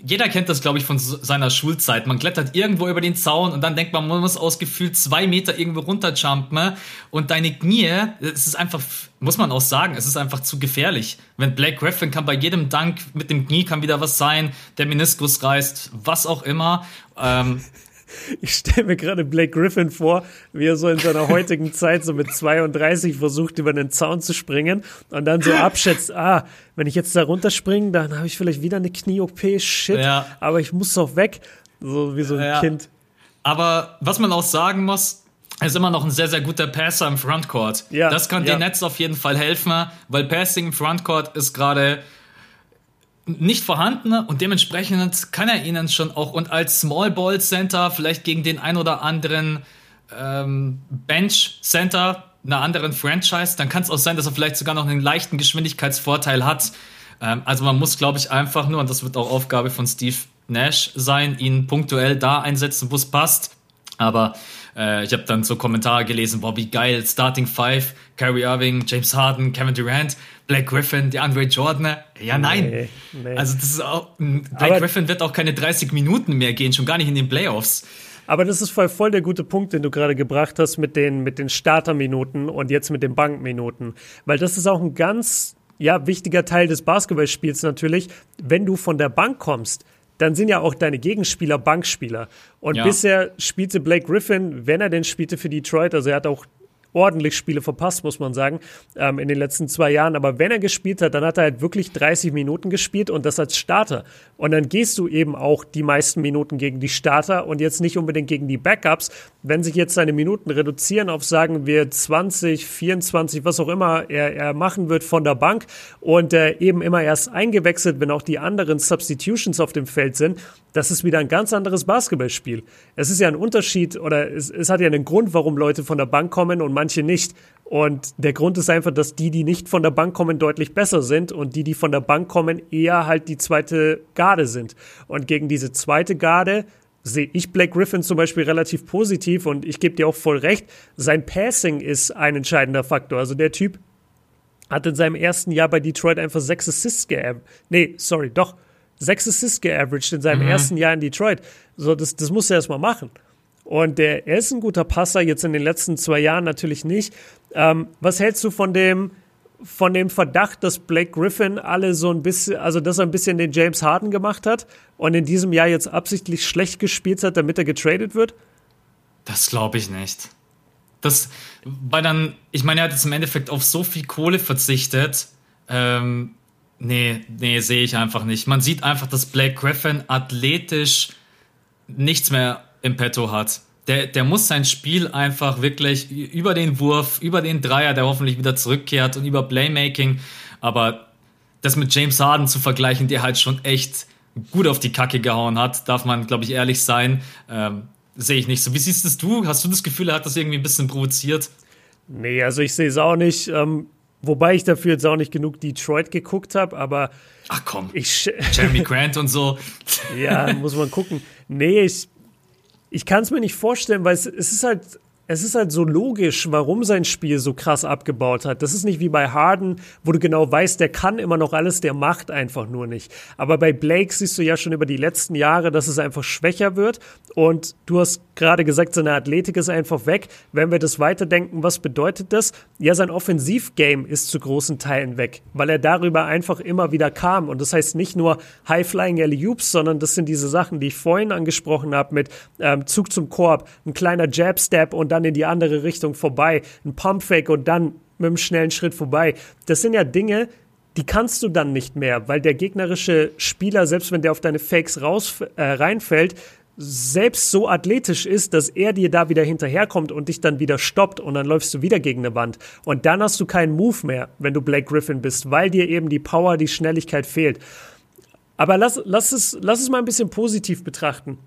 jeder kennt das, glaube ich, von seiner Schulzeit. Man klettert irgendwo über den Zaun und dann denkt man, man muss aus gefühlt zwei Meter irgendwo runterjumpen und deine Knie, es ist einfach, muss man auch sagen, es ist einfach zu gefährlich. Wenn Black Griffin kann bei jedem Dank mit dem Knie kann wieder was sein, der Meniskus reißt, was auch immer. Ähm, *laughs* ich stelle mir gerade Blake Griffin vor, wie er so in seiner heutigen Zeit so mit 32 versucht, über den Zaun zu springen und dann so abschätzt, ah, wenn ich jetzt da runterspringe, dann habe ich vielleicht wieder eine Knie-OP, shit, ja. aber ich muss doch weg. So wie so ein ja. Kind. Aber was man auch sagen muss, er ist immer noch ein sehr, sehr guter Passer im Frontcourt. Ja, das kann ja. den Netz auf jeden Fall helfen, weil Passing im Frontcourt ist gerade nicht vorhanden und dementsprechend kann er ihnen schon auch und als Small Ball Center vielleicht gegen den ein oder anderen ähm, Bench Center einer anderen Franchise, dann kann es auch sein, dass er vielleicht sogar noch einen leichten Geschwindigkeitsvorteil hat. Ähm, also man muss, glaube ich, einfach nur, und das wird auch Aufgabe von Steve Nash sein, ihn punktuell da einsetzen, wo es passt. Aber äh, ich habe dann so Kommentare gelesen, boah, wie geil, Starting Five, Kyrie Irving, James Harden, Kevin Durant, Black Griffin, die Andre Jordan. Ja, nein. Nee, nee. Also das ist auch, Black Aber Griffin wird auch keine 30 Minuten mehr gehen, schon gar nicht in den Playoffs. Aber das ist voll, voll der gute Punkt, den du gerade gebracht hast mit den, mit den Starterminuten und jetzt mit den Bankminuten. Weil das ist auch ein ganz, ja, wichtiger Teil des Basketballspiels natürlich. Wenn du von der Bank kommst, dann sind ja auch deine Gegenspieler Bankspieler. Und ja. bisher spielte Blake Griffin, wenn er denn spielte für Detroit, also er hat auch ordentlich Spiele verpasst, muss man sagen, ähm, in den letzten zwei Jahren. Aber wenn er gespielt hat, dann hat er halt wirklich 30 Minuten gespielt und das als Starter. Und dann gehst du eben auch die meisten Minuten gegen die Starter und jetzt nicht unbedingt gegen die Backups. Wenn sich jetzt seine Minuten reduzieren auf, sagen wir, 20, 24, was auch immer er, er machen wird von der Bank und äh, eben immer erst eingewechselt, wenn auch die anderen Substitutions auf dem Feld sind, das ist wieder ein ganz anderes Basketballspiel. Es ist ja ein Unterschied oder es, es hat ja einen Grund, warum Leute von der Bank kommen und manche nicht. Und der Grund ist einfach, dass die, die nicht von der Bank kommen, deutlich besser sind und die, die von der Bank kommen, eher halt die zweite Garde sind. Und gegen diese zweite Garde sehe ich Blake Griffin zum Beispiel relativ positiv und ich gebe dir auch voll recht, sein Passing ist ein entscheidender Faktor. Also der Typ hat in seinem ersten Jahr bei Detroit einfach sechs Assists geaveraged. Nee, sorry, doch. Sechs Assists geaveraged in seinem mhm. ersten Jahr in Detroit. So, das, das muss er erstmal machen. Und der, er ist ein guter Passer, jetzt in den letzten zwei Jahren natürlich nicht. Ähm, was hältst du von dem, von dem Verdacht, dass Blake Griffin alle so ein bisschen, also dass er ein bisschen den James Harden gemacht hat und in diesem Jahr jetzt absichtlich schlecht gespielt hat, damit er getradet wird? Das glaube ich nicht. Das, weil dann, ich meine, er hat jetzt im Endeffekt auf so viel Kohle verzichtet. Ähm, nee, nee, sehe ich einfach nicht. Man sieht einfach, dass Blake Griffin athletisch nichts mehr im Petto hat. Der, der muss sein Spiel einfach wirklich über den Wurf, über den Dreier, der hoffentlich wieder zurückkehrt und über Playmaking. Aber das mit James Harden zu vergleichen, der halt schon echt gut auf die Kacke gehauen hat, darf man, glaube ich, ehrlich sein. Ähm, sehe ich nicht so. Wie siehst es du? Hast du das Gefühl, er hat das irgendwie ein bisschen provoziert? Nee, also ich sehe es auch nicht. Ähm, wobei ich dafür jetzt auch nicht genug Detroit geguckt habe, aber. Ach komm. Ich, Jeremy *laughs* Grant und so. ja, muss man gucken. Nee, ich, ich kann es mir nicht vorstellen, weil es, es ist halt es ist halt so logisch, warum sein Spiel so krass abgebaut hat. Das ist nicht wie bei Harden, wo du genau weißt, der kann immer noch alles, der macht einfach nur nicht. Aber bei Blake siehst du ja schon über die letzten Jahre, dass es einfach schwächer wird. Und du hast gerade gesagt, seine Athletik ist einfach weg. Wenn wir das weiterdenken, was bedeutet das? Ja, sein Offensivgame ist zu großen Teilen weg, weil er darüber einfach immer wieder kam. Und das heißt nicht nur High-Flying Alley-Oops, sondern das sind diese Sachen, die ich vorhin angesprochen habe mit ähm, Zug zum Korb, ein kleiner Jab-Step und dann in die andere Richtung vorbei, ein Pumpfake und dann mit einem schnellen Schritt vorbei. Das sind ja Dinge, die kannst du dann nicht mehr, weil der gegnerische Spieler, selbst wenn der auf deine Fakes raus, äh, reinfällt, selbst so athletisch ist, dass er dir da wieder hinterherkommt und dich dann wieder stoppt und dann läufst du wieder gegen eine Wand. Und dann hast du keinen Move mehr, wenn du Blake Griffin bist, weil dir eben die Power, die Schnelligkeit fehlt. Aber lass, lass, es, lass es mal ein bisschen positiv betrachten.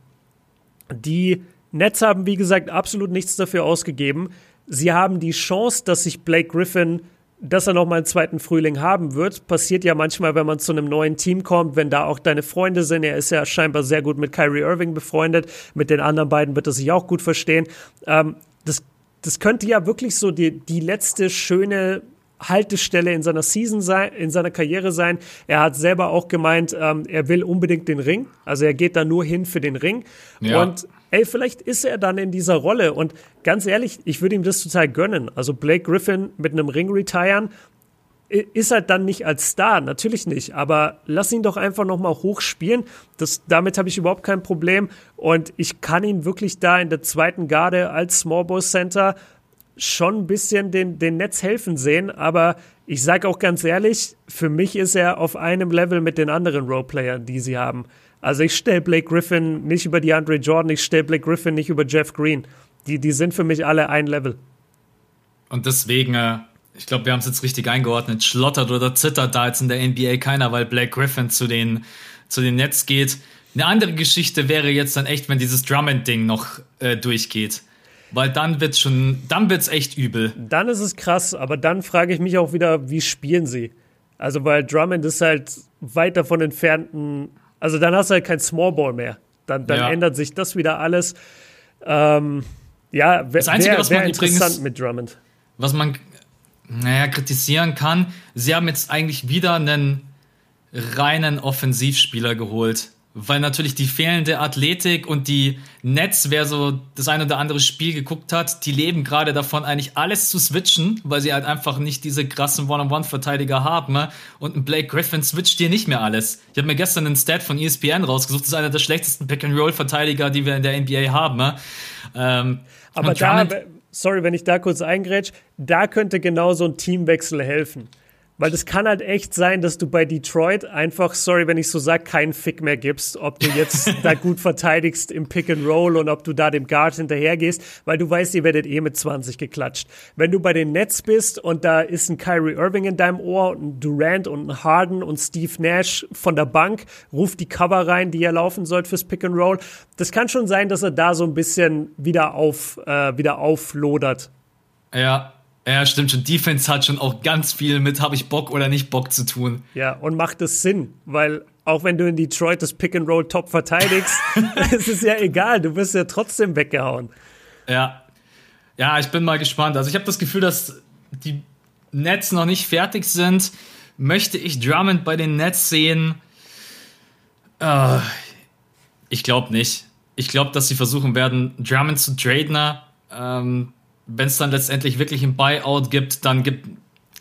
Die Nets haben, wie gesagt, absolut nichts dafür ausgegeben. Sie haben die Chance, dass sich Blake Griffin, dass er noch mal einen zweiten Frühling haben wird. Passiert ja manchmal, wenn man zu einem neuen Team kommt, wenn da auch deine Freunde sind. Er ist ja scheinbar sehr gut mit Kyrie Irving befreundet. Mit den anderen beiden wird er sich auch gut verstehen. Ähm, das, das könnte ja wirklich so die, die letzte schöne Haltestelle in seiner Season sein, in seiner Karriere sein. Er hat selber auch gemeint, ähm, er will unbedingt den Ring. Also er geht da nur hin für den Ring. Ja. Und ey, vielleicht ist er dann in dieser Rolle. Und ganz ehrlich, ich würde ihm das total gönnen. Also Blake Griffin mit einem Ring retiren, ist halt dann nicht als Star, natürlich nicht, aber lass ihn doch einfach nochmal hochspielen. Das, damit habe ich überhaupt kein Problem. Und ich kann ihn wirklich da in der zweiten Garde als Small Ball Center schon ein bisschen den, den Netz helfen sehen, aber ich sage auch ganz ehrlich, für mich ist er auf einem Level mit den anderen Roleplayern, die sie haben. Also ich stelle Blake Griffin nicht über die Andre Jordan, ich stelle Blake Griffin nicht über Jeff Green. Die, die sind für mich alle ein Level. Und deswegen, äh, ich glaube, wir haben es jetzt richtig eingeordnet, schlottert oder zittert da jetzt in der NBA keiner, weil Blake Griffin zu den, zu den Nets geht. Eine andere Geschichte wäre jetzt dann echt, wenn dieses Drummond-Ding noch äh, durchgeht. Weil dann wird's schon, dann wird's echt übel. Dann ist es krass, aber dann frage ich mich auch wieder, wie spielen sie? Also, weil Drummond ist halt weit davon entfernt, also dann hast du halt kein Smallball mehr. Dann, dann ja. ändert sich das wieder alles. Ähm, ja, das Einzige, wär, was man interessant übrigens, mit Drummond. Was man, naja, kritisieren kann, sie haben jetzt eigentlich wieder einen reinen Offensivspieler geholt weil natürlich die fehlende Athletik und die Nets, wer so das ein oder andere Spiel geguckt hat, die leben gerade davon, eigentlich alles zu switchen, weil sie halt einfach nicht diese krassen One-on-One-Verteidiger haben. Ne? Und ein Blake Griffin switcht dir nicht mehr alles. Ich habe mir gestern einen Stat von ESPN rausgesucht, das ist einer der schlechtesten Pick-and-Roll-Verteidiger, die wir in der NBA haben. Ne? Ähm, aber da, sorry, wenn ich da kurz eingrätsch, da könnte genau so ein Teamwechsel helfen. Weil das kann halt echt sein, dass du bei Detroit einfach, sorry, wenn ich so sag, keinen Fick mehr gibst, ob du jetzt *laughs* da gut verteidigst im Pick and Roll und ob du da dem Guard hinterhergehst, weil du weißt, ihr werdet eh mit 20 geklatscht. Wenn du bei den Nets bist und da ist ein Kyrie Irving in deinem Ohr und ein Durant und ein Harden und Steve Nash von der Bank, ruft die Cover rein, die ihr laufen sollt fürs Pick and Roll. Das kann schon sein, dass er da so ein bisschen wieder auf, äh, wieder auflodert. Ja, ja, stimmt schon. Defense hat schon auch ganz viel mit, habe ich Bock oder nicht Bock zu tun. Ja, und macht es Sinn, weil auch wenn du in Detroit das Pick and Roll top verteidigst, *laughs* es ist ja egal, du wirst ja trotzdem weggehauen. Ja. Ja, ich bin mal gespannt. Also ich habe das Gefühl, dass die Nets noch nicht fertig sind. Möchte ich Drummond bei den Nets sehen? Uh, ich glaube nicht. Ich glaube, dass sie versuchen werden, Drummond zu traden. Ähm, wenn es dann letztendlich wirklich ein Buyout gibt, dann gibt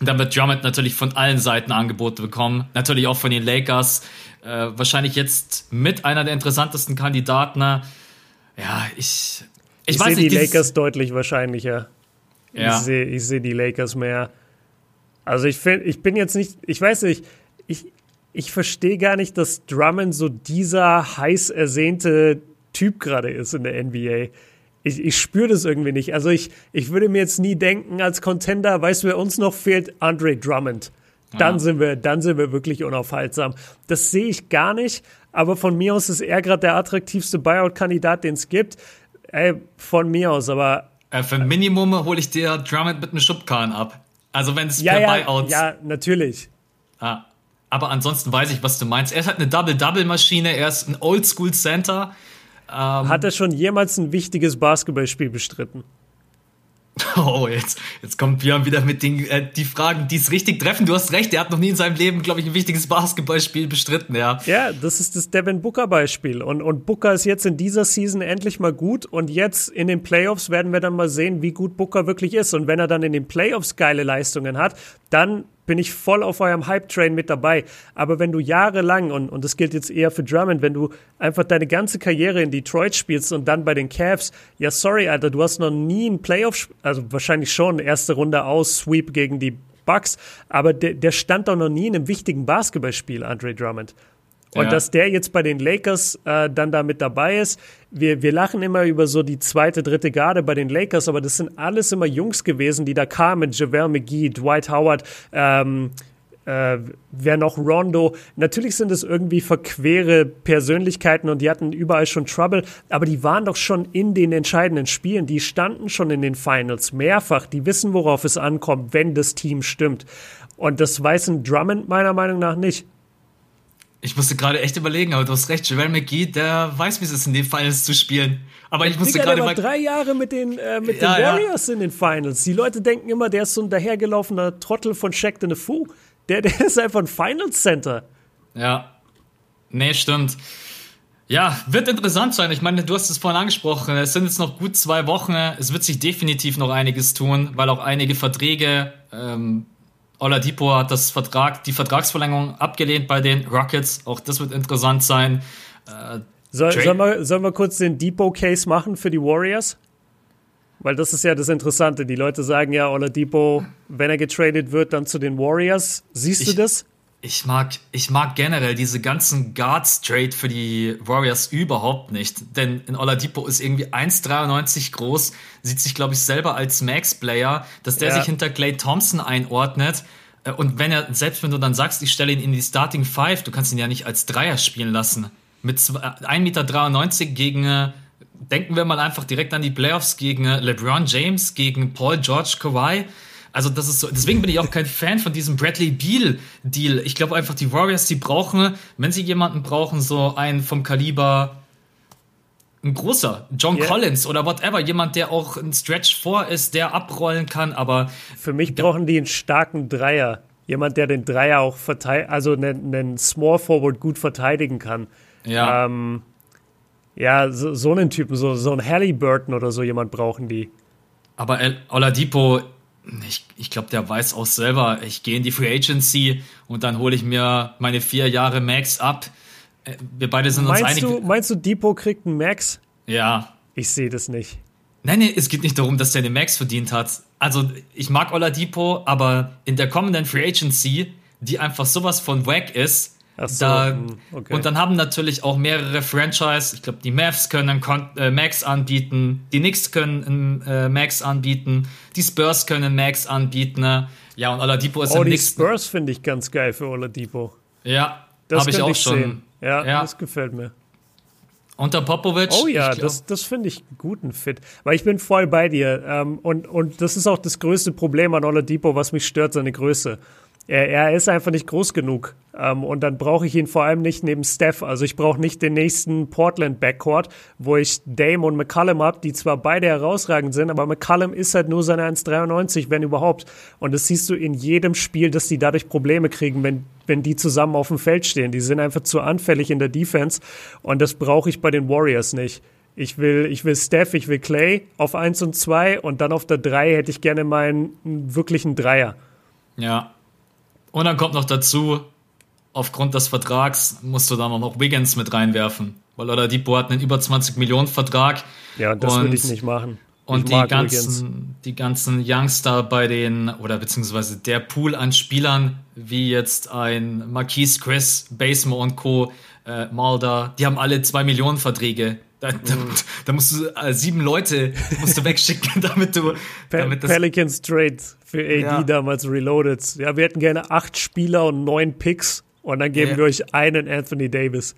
dann wird Drummond natürlich von allen Seiten Angebote bekommen. Natürlich auch von den Lakers. Äh, wahrscheinlich jetzt mit einer der interessantesten Kandidaten. Ja, ich. Ich, ich sehe die Lakers deutlich wahrscheinlicher. Ja. Ich sehe ich seh die Lakers mehr. Also ich finde, ich bin jetzt nicht, ich weiß nicht, ich, ich verstehe gar nicht, dass Drummond so dieser heiß ersehnte Typ gerade ist in der NBA ich, ich spüre das irgendwie nicht. Also ich, ich würde mir jetzt nie denken, als Contender, weißt du, wer uns noch fehlt? Andre Drummond. Dann ja. sind wir, dann sind wir wirklich unaufhaltsam. Das sehe ich gar nicht, aber von mir aus ist er gerade der attraktivste Buyout-Kandidat, den es gibt. Ey, von mir aus, aber. Äh, für Minimum hole ich dir Drummond mit einem Schubkarren ab. Also wenn es ja, per ja, Buyouts. Ja, natürlich. Ah. Aber ansonsten weiß ich, was du meinst. Er ist halt eine Double-Double-Maschine, er ist ein Oldschool-Center. Ähm, Hat er schon jemals ein wichtiges Basketballspiel bestritten? *laughs* Oh, jetzt, jetzt kommt Björn wieder mit den äh, die Fragen, die es richtig treffen. Du hast recht, er hat noch nie in seinem Leben, glaube ich, ein wichtiges Basketballspiel bestritten, ja. Ja, das ist das Devin Booker-Beispiel. Und, und Booker ist jetzt in dieser Season endlich mal gut. Und jetzt in den Playoffs werden wir dann mal sehen, wie gut Booker wirklich ist. Und wenn er dann in den Playoffs geile Leistungen hat, dann bin ich voll auf eurem Hype-Train mit dabei. Aber wenn du jahrelang, und, und das gilt jetzt eher für Drummond, wenn du einfach deine ganze Karriere in Detroit spielst und dann bei den Cavs, ja, sorry, Alter, du hast noch nie ein Playoff, also wahrscheinlich schon, erste Runde aus, Sweep gegen die Bucks, aber der, der stand doch noch nie in einem wichtigen Basketballspiel, Andre Drummond. Und ja. dass der jetzt bei den Lakers äh, dann da mit dabei ist, wir, wir lachen immer über so die zweite, dritte Garde bei den Lakers, aber das sind alles immer Jungs gewesen, die da kamen. JaVale McGee, Dwight Howard, ähm, äh, wer noch Rondo. Natürlich sind es irgendwie verquere Persönlichkeiten und die hatten überall schon Trouble, aber die waren doch schon in den entscheidenden Spielen. Die standen schon in den Finals mehrfach. Die wissen, worauf es ankommt, wenn das Team stimmt. Und das weiß ein Drummond meiner Meinung nach nicht. Ich musste gerade echt überlegen, aber du hast recht, Javel McGee, der weiß, wie es ist, in den Finals zu spielen. Aber ich musste gerade mal. drei Jahre mit den, äh, mit ja, den Warriors ja. in den Finals. Die Leute denken immer, der ist so ein dahergelaufener Trottel von Shaq the Fu. Der, der ist einfach ein Finals Center. Ja. Nee, stimmt. Ja, wird interessant sein. Ich meine, du hast es vorhin angesprochen. Es sind jetzt noch gut zwei Wochen. Es wird sich definitiv noch einiges tun, weil auch einige Verträge ähm, Oladipo hat das Vertrag, die Vertragsverlängerung abgelehnt bei den Rockets. Auch das wird interessant sein. Äh, Soll, sollen, wir, sollen wir kurz den Depot-Case machen für die Warriors? Weil das ist ja das Interessante. Die Leute sagen ja, Oladipo, wenn er getradet wird, dann zu den Warriors. Siehst ich, du das? Ich mag, ich mag generell diese ganzen Guards Trade für die Warriors überhaupt nicht. Denn in Oladipo ist irgendwie 1,93 groß, sieht sich, glaube ich, selber als Max-Player, dass der ja. sich hinter Clay Thompson einordnet. Äh, und wenn er, selbst wenn du dann sagst, ich stelle ihn in die Starting Five, du kannst ihn ja nicht als Dreier spielen lassen. Mit 1,93 Meter gegen, äh, denken wir mal einfach direkt an die Playoffs gegen äh, LeBron James, gegen Paul George Kawhi. Also das ist so, deswegen bin ich auch kein Fan von diesem Bradley Beal Deal. Ich glaube einfach, die Warriors, die brauchen, wenn sie jemanden brauchen, so einen vom Kaliber ein großer, John yeah. Collins oder whatever, jemand, der auch ein Stretch vor ist, der abrollen kann, aber. Für mich brauchen die einen starken Dreier. Jemand, der den Dreier auch verteidigt, also einen, einen, Small Forward gut verteidigen kann. Ja. Ähm, ja, so, so einen Typen, so, so einen Halliburton oder so jemand brauchen die. Aber El Oladipo ich, ich glaube, der weiß auch selber, ich gehe in die Free Agency und dann hole ich mir meine vier Jahre Max ab. Äh, wir beide sind meinst uns einig. Du, meinst du, Depot kriegt einen Max? Ja. Ich sehe das nicht. Nein, nein, es geht nicht darum, dass der den Max verdient hat. Also, ich mag Oladipo, aber in der kommenden Free Agency, die einfach sowas von wack ist, so, da, hm, okay. und dann haben natürlich auch mehrere Franchise, ich glaube, die Mavs können äh, Max anbieten, die Knicks können äh, Max anbieten, die Spurs können Max anbieten. Ne? Ja, und Oladipo ist oh, im die Spurs finde ich ganz geil für Oladipo. Ja, habe ich auch ich schon. Ja, ja, das gefällt mir. Unter Popovic? Oh ja, das, das finde ich einen guten Fit. Weil ich bin voll bei dir. Ähm, und, und das ist auch das größte Problem an Oladipo, was mich stört, seine Größe. Er, er ist einfach nicht groß genug. Ähm, und dann brauche ich ihn vor allem nicht neben Steph. Also ich brauche nicht den nächsten Portland-Backcourt, wo ich Dame und McCallum habe, die zwar beide herausragend sind, aber McCallum ist halt nur seine 1,93, wenn überhaupt. Und das siehst du in jedem Spiel, dass die dadurch Probleme kriegen, wenn, wenn die zusammen auf dem Feld stehen. Die sind einfach zu anfällig in der Defense. Und das brauche ich bei den Warriors nicht. Ich will, ich will Steph, ich will Clay auf 1 und 2 und dann auf der 3 hätte ich gerne meinen wirklichen Dreier. Ja, und dann kommt noch dazu, aufgrund des Vertrags musst du da noch Wiggins mit reinwerfen. Weil Oladipo hat einen über 20 Millionen Vertrag. Ja, das würde ich nicht machen. Und die ganzen, die ganzen Youngster bei den, oder beziehungsweise der Pool an Spielern, wie jetzt ein Marquise Chris, Basemo und Co., äh, Mulder, die haben alle zwei Millionen Verträge. Da, da, mhm. da, musst du äh, sieben Leute musst du wegschicken, *laughs* damit du. Damit Pelicans Trade für AD ja. damals reloaded. Ja, wir hätten gerne acht Spieler und neun Picks und dann geben ja. wir euch einen Anthony Davis.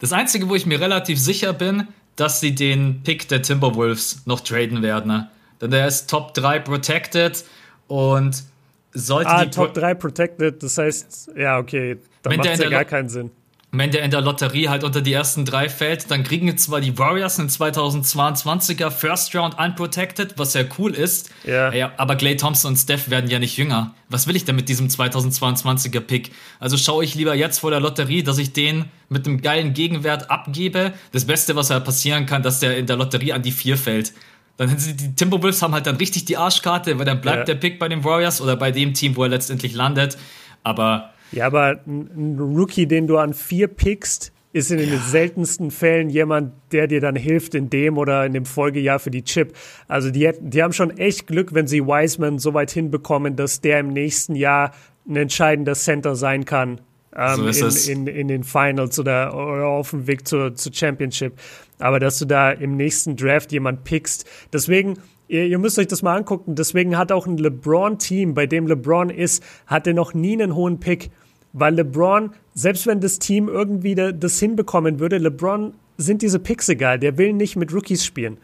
Das Einzige, wo ich mir relativ sicher bin, dass sie den Pick der Timberwolves noch traden werden. Ne? Denn der ist Top 3 protected und sollte ah, die Top 3 protected, das heißt, ja, okay, da macht ja gar keinen Sinn wenn der in der Lotterie halt unter die ersten drei fällt, dann kriegen zwar die Warriors einen 2022er First Round unprotected, was ja cool ist. Ja. ja. Aber Clay Thompson und Steph werden ja nicht jünger. Was will ich denn mit diesem 2022er Pick? Also schaue ich lieber jetzt vor der Lotterie, dass ich den mit einem geilen Gegenwert abgebe. Das Beste, was ja passieren kann, dass der in der Lotterie an die vier fällt. Dann die Timberwolves haben halt dann richtig die Arschkarte, weil dann bleibt ja. der Pick bei den Warriors oder bei dem Team, wo er letztendlich landet. Aber ja, aber ein Rookie, den du an vier pickst, ist in ja. den seltensten Fällen jemand, der dir dann hilft in dem oder in dem Folgejahr für die Chip. Also die, die haben schon echt Glück, wenn sie Wiseman so weit hinbekommen, dass der im nächsten Jahr ein entscheidender Center sein kann. Ähm, so in, in, in, den Finals oder, oder auf dem Weg zur, zur Championship. Aber dass du da im nächsten Draft jemand pickst. Deswegen, Ihr, ihr, müsst euch das mal angucken. Deswegen hat auch ein LeBron-Team, bei dem LeBron ist, hatte noch nie einen hohen Pick. Weil LeBron, selbst wenn das Team irgendwie das hinbekommen würde, LeBron sind diese Picks egal. Der will nicht mit Rookies spielen.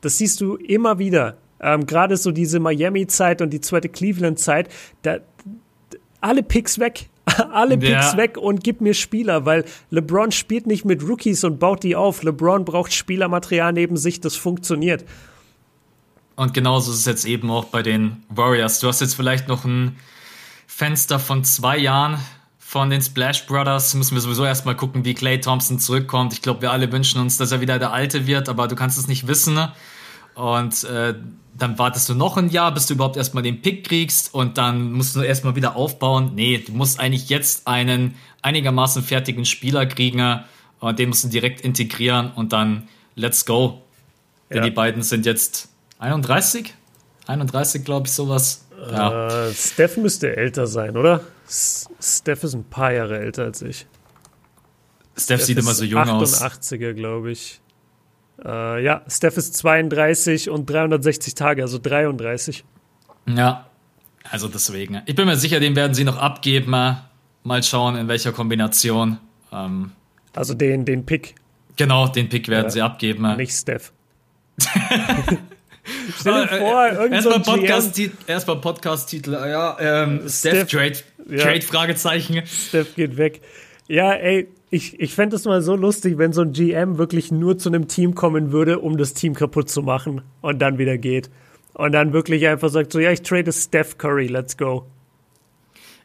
Das siehst du immer wieder. Ähm, Gerade so diese Miami-Zeit und die zweite Cleveland-Zeit, da, alle Picks weg. *laughs* alle Picks ja. weg und gib mir Spieler, weil LeBron spielt nicht mit Rookies und baut die auf. LeBron braucht Spielermaterial neben sich, das funktioniert. Und genauso ist es jetzt eben auch bei den Warriors. Du hast jetzt vielleicht noch ein Fenster von zwei Jahren von den Splash Brothers. Müssen wir sowieso erstmal gucken, wie Clay Thompson zurückkommt. Ich glaube, wir alle wünschen uns, dass er wieder der Alte wird, aber du kannst es nicht wissen. Und äh, dann wartest du noch ein Jahr, bis du überhaupt erstmal den Pick kriegst und dann musst du erstmal wieder aufbauen. Nee, du musst eigentlich jetzt einen einigermaßen fertigen Spieler kriegen und den musst du direkt integrieren und dann let's go. Denn ja. die beiden sind jetzt 31? 31, glaube ich, sowas. Ja. Äh, Steph müsste älter sein, oder? Steph ist ein paar Jahre älter als ich. Steph, Steph sieht immer so jung 88er, aus. 88er, glaube ich. Äh, ja, Steph ist 32 und 360 Tage, also 33. Ja, also deswegen. Ich bin mir sicher, den werden sie noch abgeben. Mal schauen, in welcher Kombination. Ähm, also den, den Pick. Genau, den Pick werden ja, sie abgeben. Nicht Steph. *laughs* *laughs* Stell dir äh, vor, irgendein Erstmal Podcast-Titel, erstmal Podcast-Titel, ja, ähm, Steph, Steph Trade, ja. Trade, Fragezeichen. Steph geht weg. Ja, ey, ich, ich fände es mal so lustig, wenn so ein GM wirklich nur zu einem Team kommen würde, um das Team kaputt zu machen und dann wieder geht. Und dann wirklich einfach sagt so, ja, ich trade Steph Curry, let's go.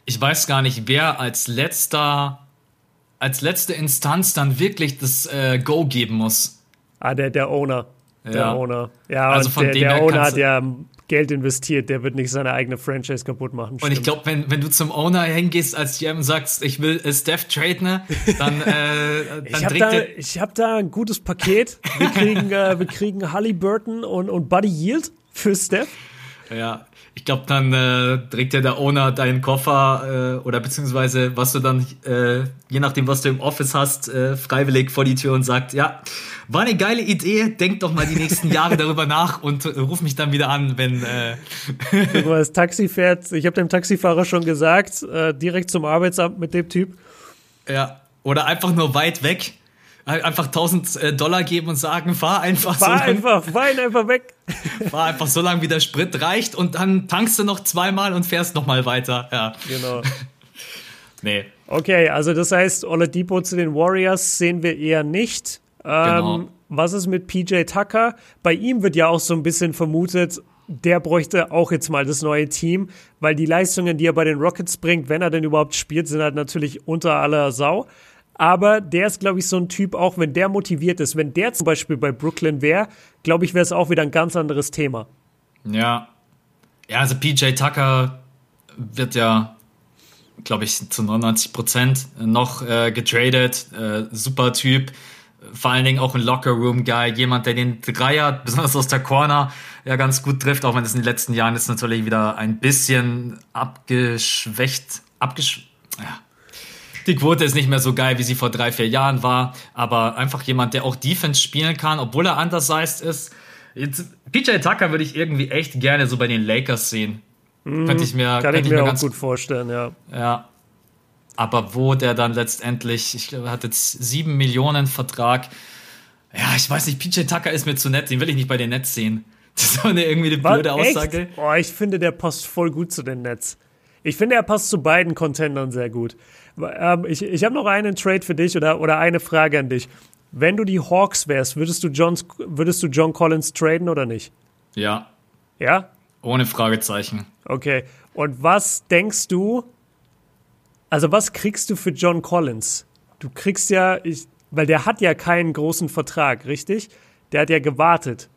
Ich weiß gar nicht, wer als letzter, als letzte Instanz dann wirklich das äh, Go geben muss. Ah, der, der Owner. Der ja. Owner. Ja, also von der, dem der Owner hat ja Geld investiert, der wird nicht seine eigene Franchise kaputt machen. Und ich glaube, wenn, wenn du zum Owner hingehst als GM und sagst, ich will Steph traden, ne, dann, *laughs* äh, dann ich habe da, ich hab da ein gutes Paket. Wir *laughs* kriegen, äh, wir kriegen Halliburton und, und Buddy Yield für Steph. Ja, ich glaube, dann äh, trägt ja der Owner deinen Koffer äh, oder beziehungsweise was du dann, äh, je nachdem, was du im Office hast, äh, freiwillig vor die Tür und sagt, ja, war eine geile Idee, denk doch mal die nächsten *laughs* Jahre darüber nach und äh, ruf mich dann wieder an, wenn äh wenn man das Taxi fährt. Ich habe dem Taxifahrer schon gesagt, äh, direkt zum Arbeitsamt mit dem Typ. Ja, oder einfach nur weit weg einfach 1000 äh, Dollar geben und sagen, fahr einfach fahr so lang, einfach, fahr ihn einfach weg. *laughs* Fahr einfach so lange, wie der Sprit reicht und dann tankst du noch zweimal und fährst nochmal weiter. Ja. Genau. *laughs* nee. Okay, also das heißt, Oladipo zu den Warriors sehen wir eher nicht. Ähm, genau. Was ist mit PJ Tucker? Bei ihm wird ja auch so ein bisschen vermutet, der bräuchte auch jetzt mal das neue Team, weil die Leistungen, die er bei den Rockets bringt, wenn er denn überhaupt spielt, sind halt natürlich unter aller Sau. Aber der ist, glaube ich, so ein Typ, auch wenn der motiviert ist. Wenn der zum Beispiel bei Brooklyn wäre, glaube ich, wäre es auch wieder ein ganz anderes Thema. Ja. Ja, also PJ Tucker wird ja, glaube ich, zu 99 Prozent noch äh, getradet. Äh, super Typ. Vor allen Dingen auch ein Locker-Room-Guy. Jemand, der den Dreier, besonders aus der Corner, ja ganz gut trifft, auch wenn es in den letzten Jahren jetzt natürlich wieder ein bisschen abgeschwächt, abgeschwächt, ja, die Quote ist nicht mehr so geil, wie sie vor drei, vier Jahren war, aber einfach jemand, der auch Defense spielen kann, obwohl er undersized ist. Jetzt, PJ Tucker würde ich irgendwie echt gerne so bei den Lakers sehen. Mhm, könnte ich mir, kann ich mir, mir auch ganz gut vorstellen, ja. Ja. Aber wo der dann letztendlich, ich glaube, er hat jetzt sieben Millionen Vertrag. Ja, ich weiß nicht, PJ Tucker ist mir zu nett, den will ich nicht bei den Nets sehen. *laughs* Das ist eine, irgendwie eine blöde Aussage. Boah, ich finde, der passt voll gut zu den Nets. Ich finde, er passt zu beiden Contendern sehr gut. Ähm, ich ich habe noch einen Trade für dich oder, oder eine Frage an dich. Wenn du die Hawks wärst, würdest du, Johns, würdest du John Collins traden oder nicht? Ja. Ja? Ohne Fragezeichen. Okay. Und was denkst du, also was kriegst du für John Collins? Du kriegst ja, ich, weil der hat ja keinen großen Vertrag, richtig? Der hat ja gewartet.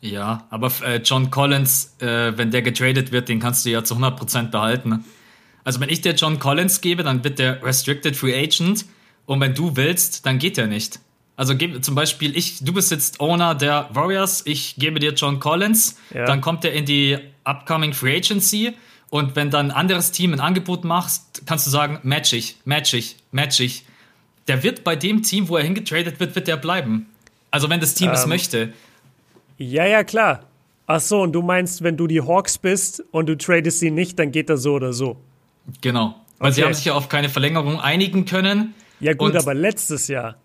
Ja, aber äh, John Collins, äh, wenn der getradet wird, den kannst du ja zu 100% behalten. Also wenn ich dir John Collins gebe, dann wird der Restricted Free Agent und wenn du willst, dann geht der nicht. Also zum Beispiel, ich, du bist jetzt Owner der Warriors, ich gebe dir John Collins, ja. dann kommt er in die Upcoming Free Agency und wenn dann ein anderes Team ein Angebot macht, kannst du sagen, match ich, match ich, match ich. Der wird bei dem Team, wo er hingetradet wird, wird der bleiben. Also wenn das Team ähm, es möchte. Ja, ja, klar. Ach so, und du meinst, wenn du die Hawks bist und du tradest sie nicht, dann geht das so oder so. Genau. Weil okay. sie haben sich ja auf keine Verlängerung einigen können. Ja gut, aber letztes Jahr.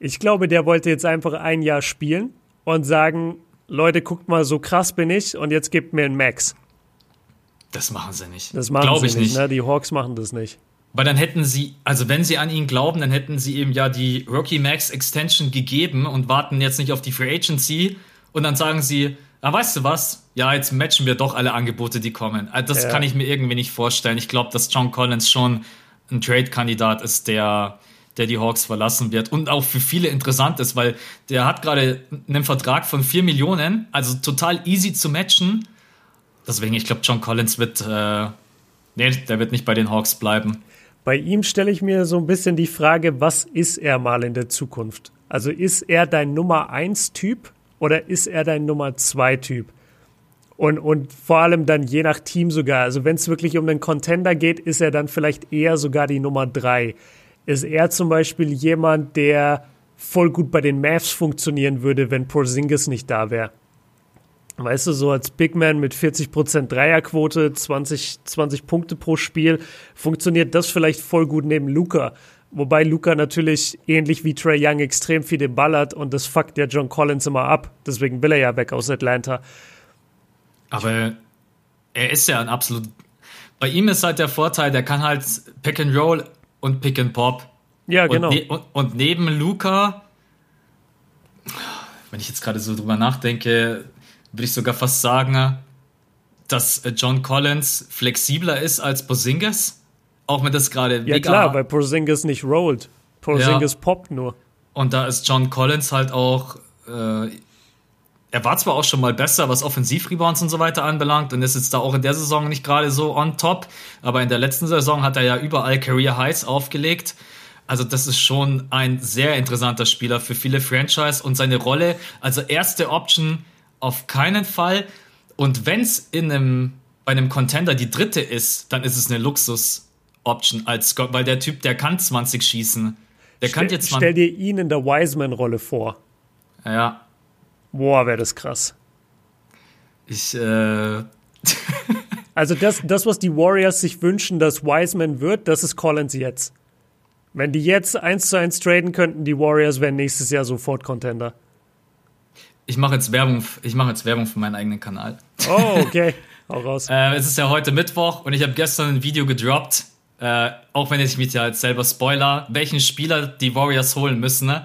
Ich glaube, der wollte jetzt einfach ein Jahr spielen und sagen, Leute, guckt mal, so krass bin ich und jetzt gebt mir einen Max. Das machen sie nicht. Das machen Glaub sie ich nicht. Ne? Die Hawks machen das nicht. Weil dann hätten sie, also wenn sie an ihn glauben, dann hätten sie ihm ja die Rocky Max Extension gegeben und warten jetzt nicht auf die Free Agency und dann sagen sie, Ah, weißt du was? Ja, jetzt matchen wir doch alle Angebote, die kommen. Ah, das ja. kann ich mir irgendwie nicht vorstellen. Ich glaube, dass John Collins schon ein Trade-Kandidat ist, der, der die Hawks verlassen wird und auch für viele interessant ist, weil der hat gerade einen Vertrag von 4 Millionen, also total easy zu matchen. Deswegen, ich glaube, John Collins wird, äh, nee, der wird nicht bei den Hawks bleiben. Bei ihm stelle ich mir so ein bisschen die Frage, was ist er mal in der Zukunft? Also ist er dein Nummer 1 Typ oder ist er dein Nummer zwei Typ? Und, und vor allem dann je nach Team sogar. Also wenn es wirklich um den Contender geht, ist er dann vielleicht eher sogar die Nummer drei. Ist er zum Beispiel jemand, der voll gut bei den Mavs funktionieren würde, wenn Porzingis nicht da wäre? Weißt du, so als Big Man mit 40% Dreierquote, 20, 20 Punkte pro Spiel, funktioniert das vielleicht voll gut neben Luca. Wobei Luca natürlich ähnlich wie Trey Young extrem viel den Ball hat und das fuckt ja John Collins immer ab. Deswegen will er ja weg aus Atlanta. Aber er ist ja ein absolut. Bei ihm ist halt der Vorteil, der kann halt Pick and Roll und Pick and Pop. Ja, genau. Und, ne und, und neben Luca, wenn ich jetzt gerade so drüber nachdenke, würde ich sogar fast sagen, dass John Collins flexibler ist als Porzingis. Auch wenn das gerade Ja klar, weil Porzingis nicht rollt. Porzingis ja. poppt nur. Und da ist John Collins halt auch äh, er war zwar auch schon mal besser, was Offensivrebounds und so weiter anbelangt und ist jetzt da auch in der Saison nicht gerade so on top, aber in der letzten Saison hat er ja überall Career Highs aufgelegt. Also das ist schon ein sehr interessanter Spieler für viele Franchise und seine Rolle, also erste Option auf keinen Fall. Und wenn es in einem bei einem Contender die dritte ist, dann ist es eine Luxus-Option als Scott, weil der Typ, der kann 20 schießen. Der stell, kann jetzt Stell dir ihn in der Wiseman-Rolle vor. Ja. Boah, wäre das krass. Ich, äh. *laughs* also das, das, was die Warriors sich wünschen, dass Wiseman wird, das ist Collins jetzt. Wenn die jetzt eins zu eins traden könnten, die Warriors wären nächstes Jahr sofort Contender. Ich mache jetzt Werbung, ich mache jetzt Werbung für meinen eigenen Kanal. Oh, okay. *laughs* Hau raus. äh, es ist ja heute Mittwoch und ich habe gestern ein Video gedroppt, äh, auch wenn ich mich ja jetzt selber spoiler, welchen Spieler die Warriors holen müssen. Ne?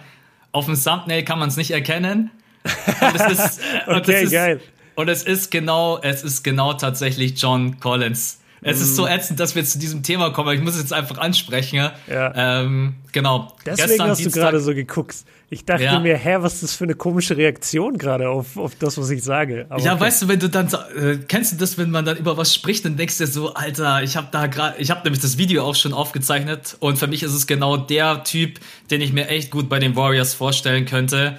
Auf dem Thumbnail kann man es nicht erkennen. Und es ist, okay, und es ist, geil. Und es ist genau, es ist genau tatsächlich John Collins. Es ist so ätzend, dass wir zu diesem Thema kommen. Ich muss es jetzt einfach ansprechen. Ja. Ähm, genau. Deswegen Gestern hast Dienstag, du gerade so geguckt. Ich dachte Ja. mir, hä, was ist das für eine komische Reaktion gerade auf, auf das, was ich sage. Aber Ja, okay. weißt du, wenn du dann äh, kennst du das, wenn man dann über was spricht, dann denkst du dir so, Alter, ich habe da gerade, ich habe nämlich das Video auch schon aufgezeichnet und für mich ist es genau der Typ, den ich mir echt gut bei den Warriors vorstellen könnte.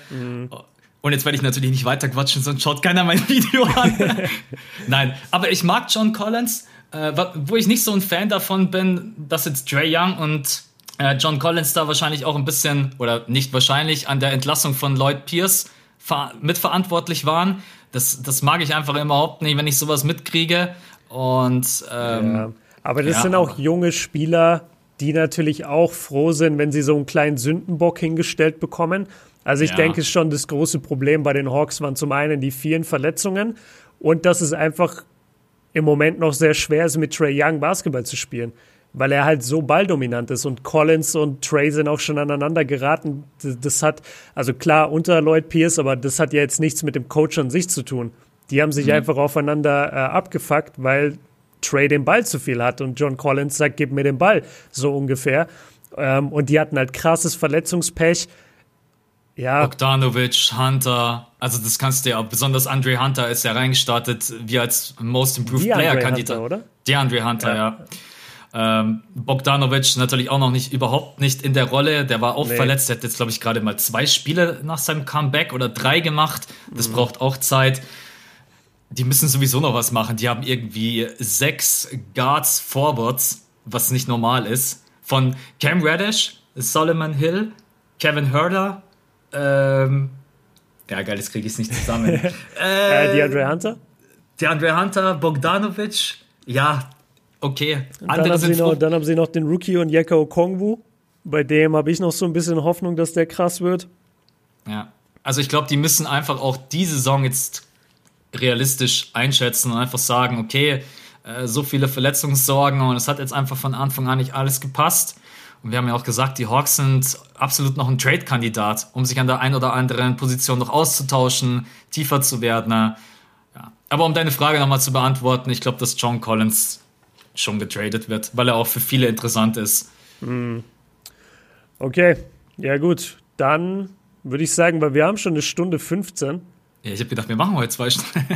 Und jetzt werde ich natürlich nicht weiter quatschen, sonst schaut keiner mein *laughs* Video an. *laughs* Nein, aber ich mag John Collins, äh, wo ich nicht so ein Fan davon bin, dass jetzt Trey Young und äh, John Collins da wahrscheinlich auch ein bisschen, oder nicht wahrscheinlich, an der Entlassung von Lloyd Pierce ver mitverantwortlich waren. Das, das mag ich einfach überhaupt nicht, wenn ich sowas mitkriege. Und ähm, Ja. Aber das ja, sind auch junge Spieler, die natürlich auch froh sind, wenn sie so einen kleinen Sündenbock hingestellt bekommen. Also ich Ja. denke schon, das große Problem bei den Hawks waren zum einen die vielen Verletzungen und dass es einfach im Moment noch sehr schwer ist, mit Trey Young Basketball zu spielen, weil er halt so balldominant ist und Collins und Trey sind auch schon aneinander geraten. Das, hat, also klar unter Lloyd Pierce, aber das hat ja jetzt nichts mit dem Coach an sich zu tun. Die haben sich einfach aufeinander äh, abgefuckt, weil Trey den Ball zu viel hat und John Collins sagt, gib mir den Ball, so ungefähr. Ähm, und die hatten halt krasses Verletzungspech. Ja, Bogdanovic, Hunter, also das kannst du ja, besonders Andre Hunter ist ja reingestartet, wie als Most Improved DeAndre Player Hunter, Kandidat. oder? DeAndre Hunter, ja. Ähm, Bogdanovic natürlich auch noch nicht, überhaupt nicht in der Rolle. Der war auch Nee. verletzt. Der hat jetzt, glaube ich, gerade mal zwei Spiele nach seinem Comeback oder drei gemacht. Das Mhm. braucht auch Zeit. Die müssen sowieso noch was machen. Die haben irgendwie sechs Guards Forwards, was nicht normal ist. Von Cam Reddish, Solomon Hill, Kevin Herder, ähm, ja geil, das kriege ich nicht zusammen. *laughs* äh, DeAndre Hunter. DeAndre Hunter, Bogdanovic, ja, okay. Dann Andere haben, sie noch, dann haben sie noch den Rookie und Yeka Okongwu. Bei dem habe ich noch so ein bisschen Hoffnung, dass der krass wird. Ja. Also ich glaube, die müssen einfach auch die Saison jetzt realistisch einschätzen und einfach sagen, okay, äh, so viele Verletzungssorgen und es hat jetzt einfach von Anfang an nicht alles gepasst. Und wir haben ja auch gesagt, die Hawks sind absolut noch ein Trade-Kandidat, um sich an der einen oder anderen Position noch auszutauschen, tiefer zu werden. Ja. Aber um deine Frage nochmal zu beantworten, ich glaube, dass John Collins schon getradet wird, weil er auch für viele interessant ist. Okay, ja gut. Dann würde ich sagen, weil wir haben schon eine Stunde 15. Ja, ich habe gedacht, wir machen heute zwei Stunden.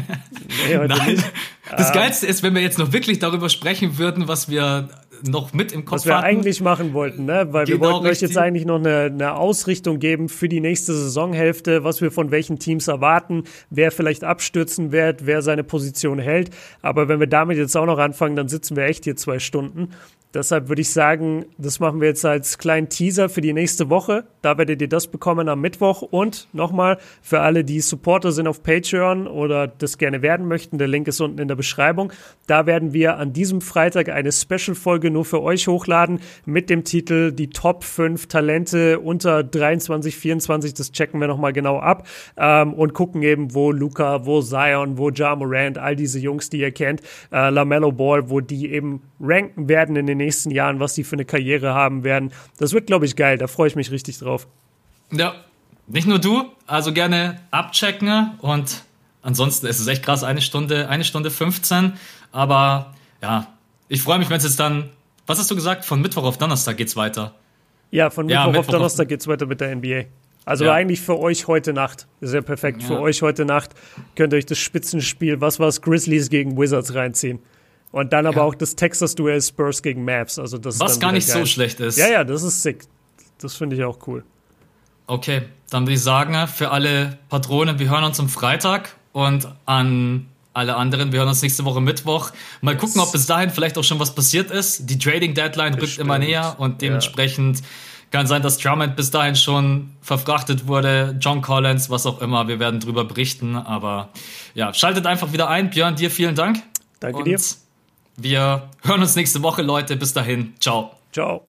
Nee, heute *laughs* Nein. nicht. Das Geilste ist, wenn wir jetzt noch wirklich darüber sprechen würden, was wir noch mit im Kopf Was wir hatten. eigentlich machen wollten, ne? Weil wir Genau, wollten euch richtig. jetzt eigentlich noch eine, eine Ausrichtung geben für die nächste Saisonhälfte, was wir von welchen Teams erwarten, wer vielleicht abstürzen wird, wer seine Position hält. Aber wenn wir damit jetzt auch noch anfangen, dann sitzen wir echt hier zwei Stunden. Deshalb würde ich sagen, das machen wir jetzt als kleinen Teaser für die nächste Woche. Da werdet ihr das bekommen am Mittwoch. Und nochmal für alle, die Supporter sind auf Patreon oder das gerne werden möchten, der Link ist unten in der Beschreibung. Da werden wir an diesem Freitag eine Special-Folge nur für euch hochladen mit dem Titel Die Top 5 Talente unter 23, 24. Das checken wir nochmal genau ab ähm, und gucken eben, wo Luca, wo Zion, wo Ja Morant, all diese Jungs, die ihr kennt, äh, LaMelo Ball, wo die eben ranken werden in den nächsten Jahren, was die für eine Karriere haben werden. Das wird, glaube ich, geil. Da freue ich mich richtig drauf. Ja, nicht nur du, also gerne abchecken und ansonsten ist es echt krass, eine Stunde, eine Stunde 15. Aber ja, ich freue mich, wenn es jetzt dann, was hast du gesagt, von Mittwoch auf Donnerstag geht's weiter. Ja, von Ja, Mittwoch auf Mittwoch auf- Donnerstag geht's weiter mit der NBA. Also Ja. eigentlich für euch heute Nacht. Ist ja perfekt. Für Ja. euch heute Nacht könnt ihr euch das Spitzenspiel, was war's, Grizzlies gegen Wizards reinziehen. Und dann aber Ja. auch das Texas-Duell Spurs gegen Mavs. Also das Was gar nicht so geil. schlecht ist. Ja, ja, das ist sick. Das finde ich auch cool. Okay, dann würde ich sagen, für alle Patronen, wir hören uns am Freitag und an alle anderen, wir hören uns nächste Woche Mittwoch. Mal gucken, ob bis dahin vielleicht auch schon was passiert ist. Die Trading Deadline rückt Bestimmt. immer näher und dementsprechend kann sein, dass Drummond bis dahin schon verfrachtet wurde, John Collins, was auch immer. Wir werden drüber berichten, aber ja, schaltet einfach wieder ein. Björn, dir vielen Dank. Danke und dir. Wir hören uns nächste Woche, Leute. Bis dahin. Ciao. Ciao.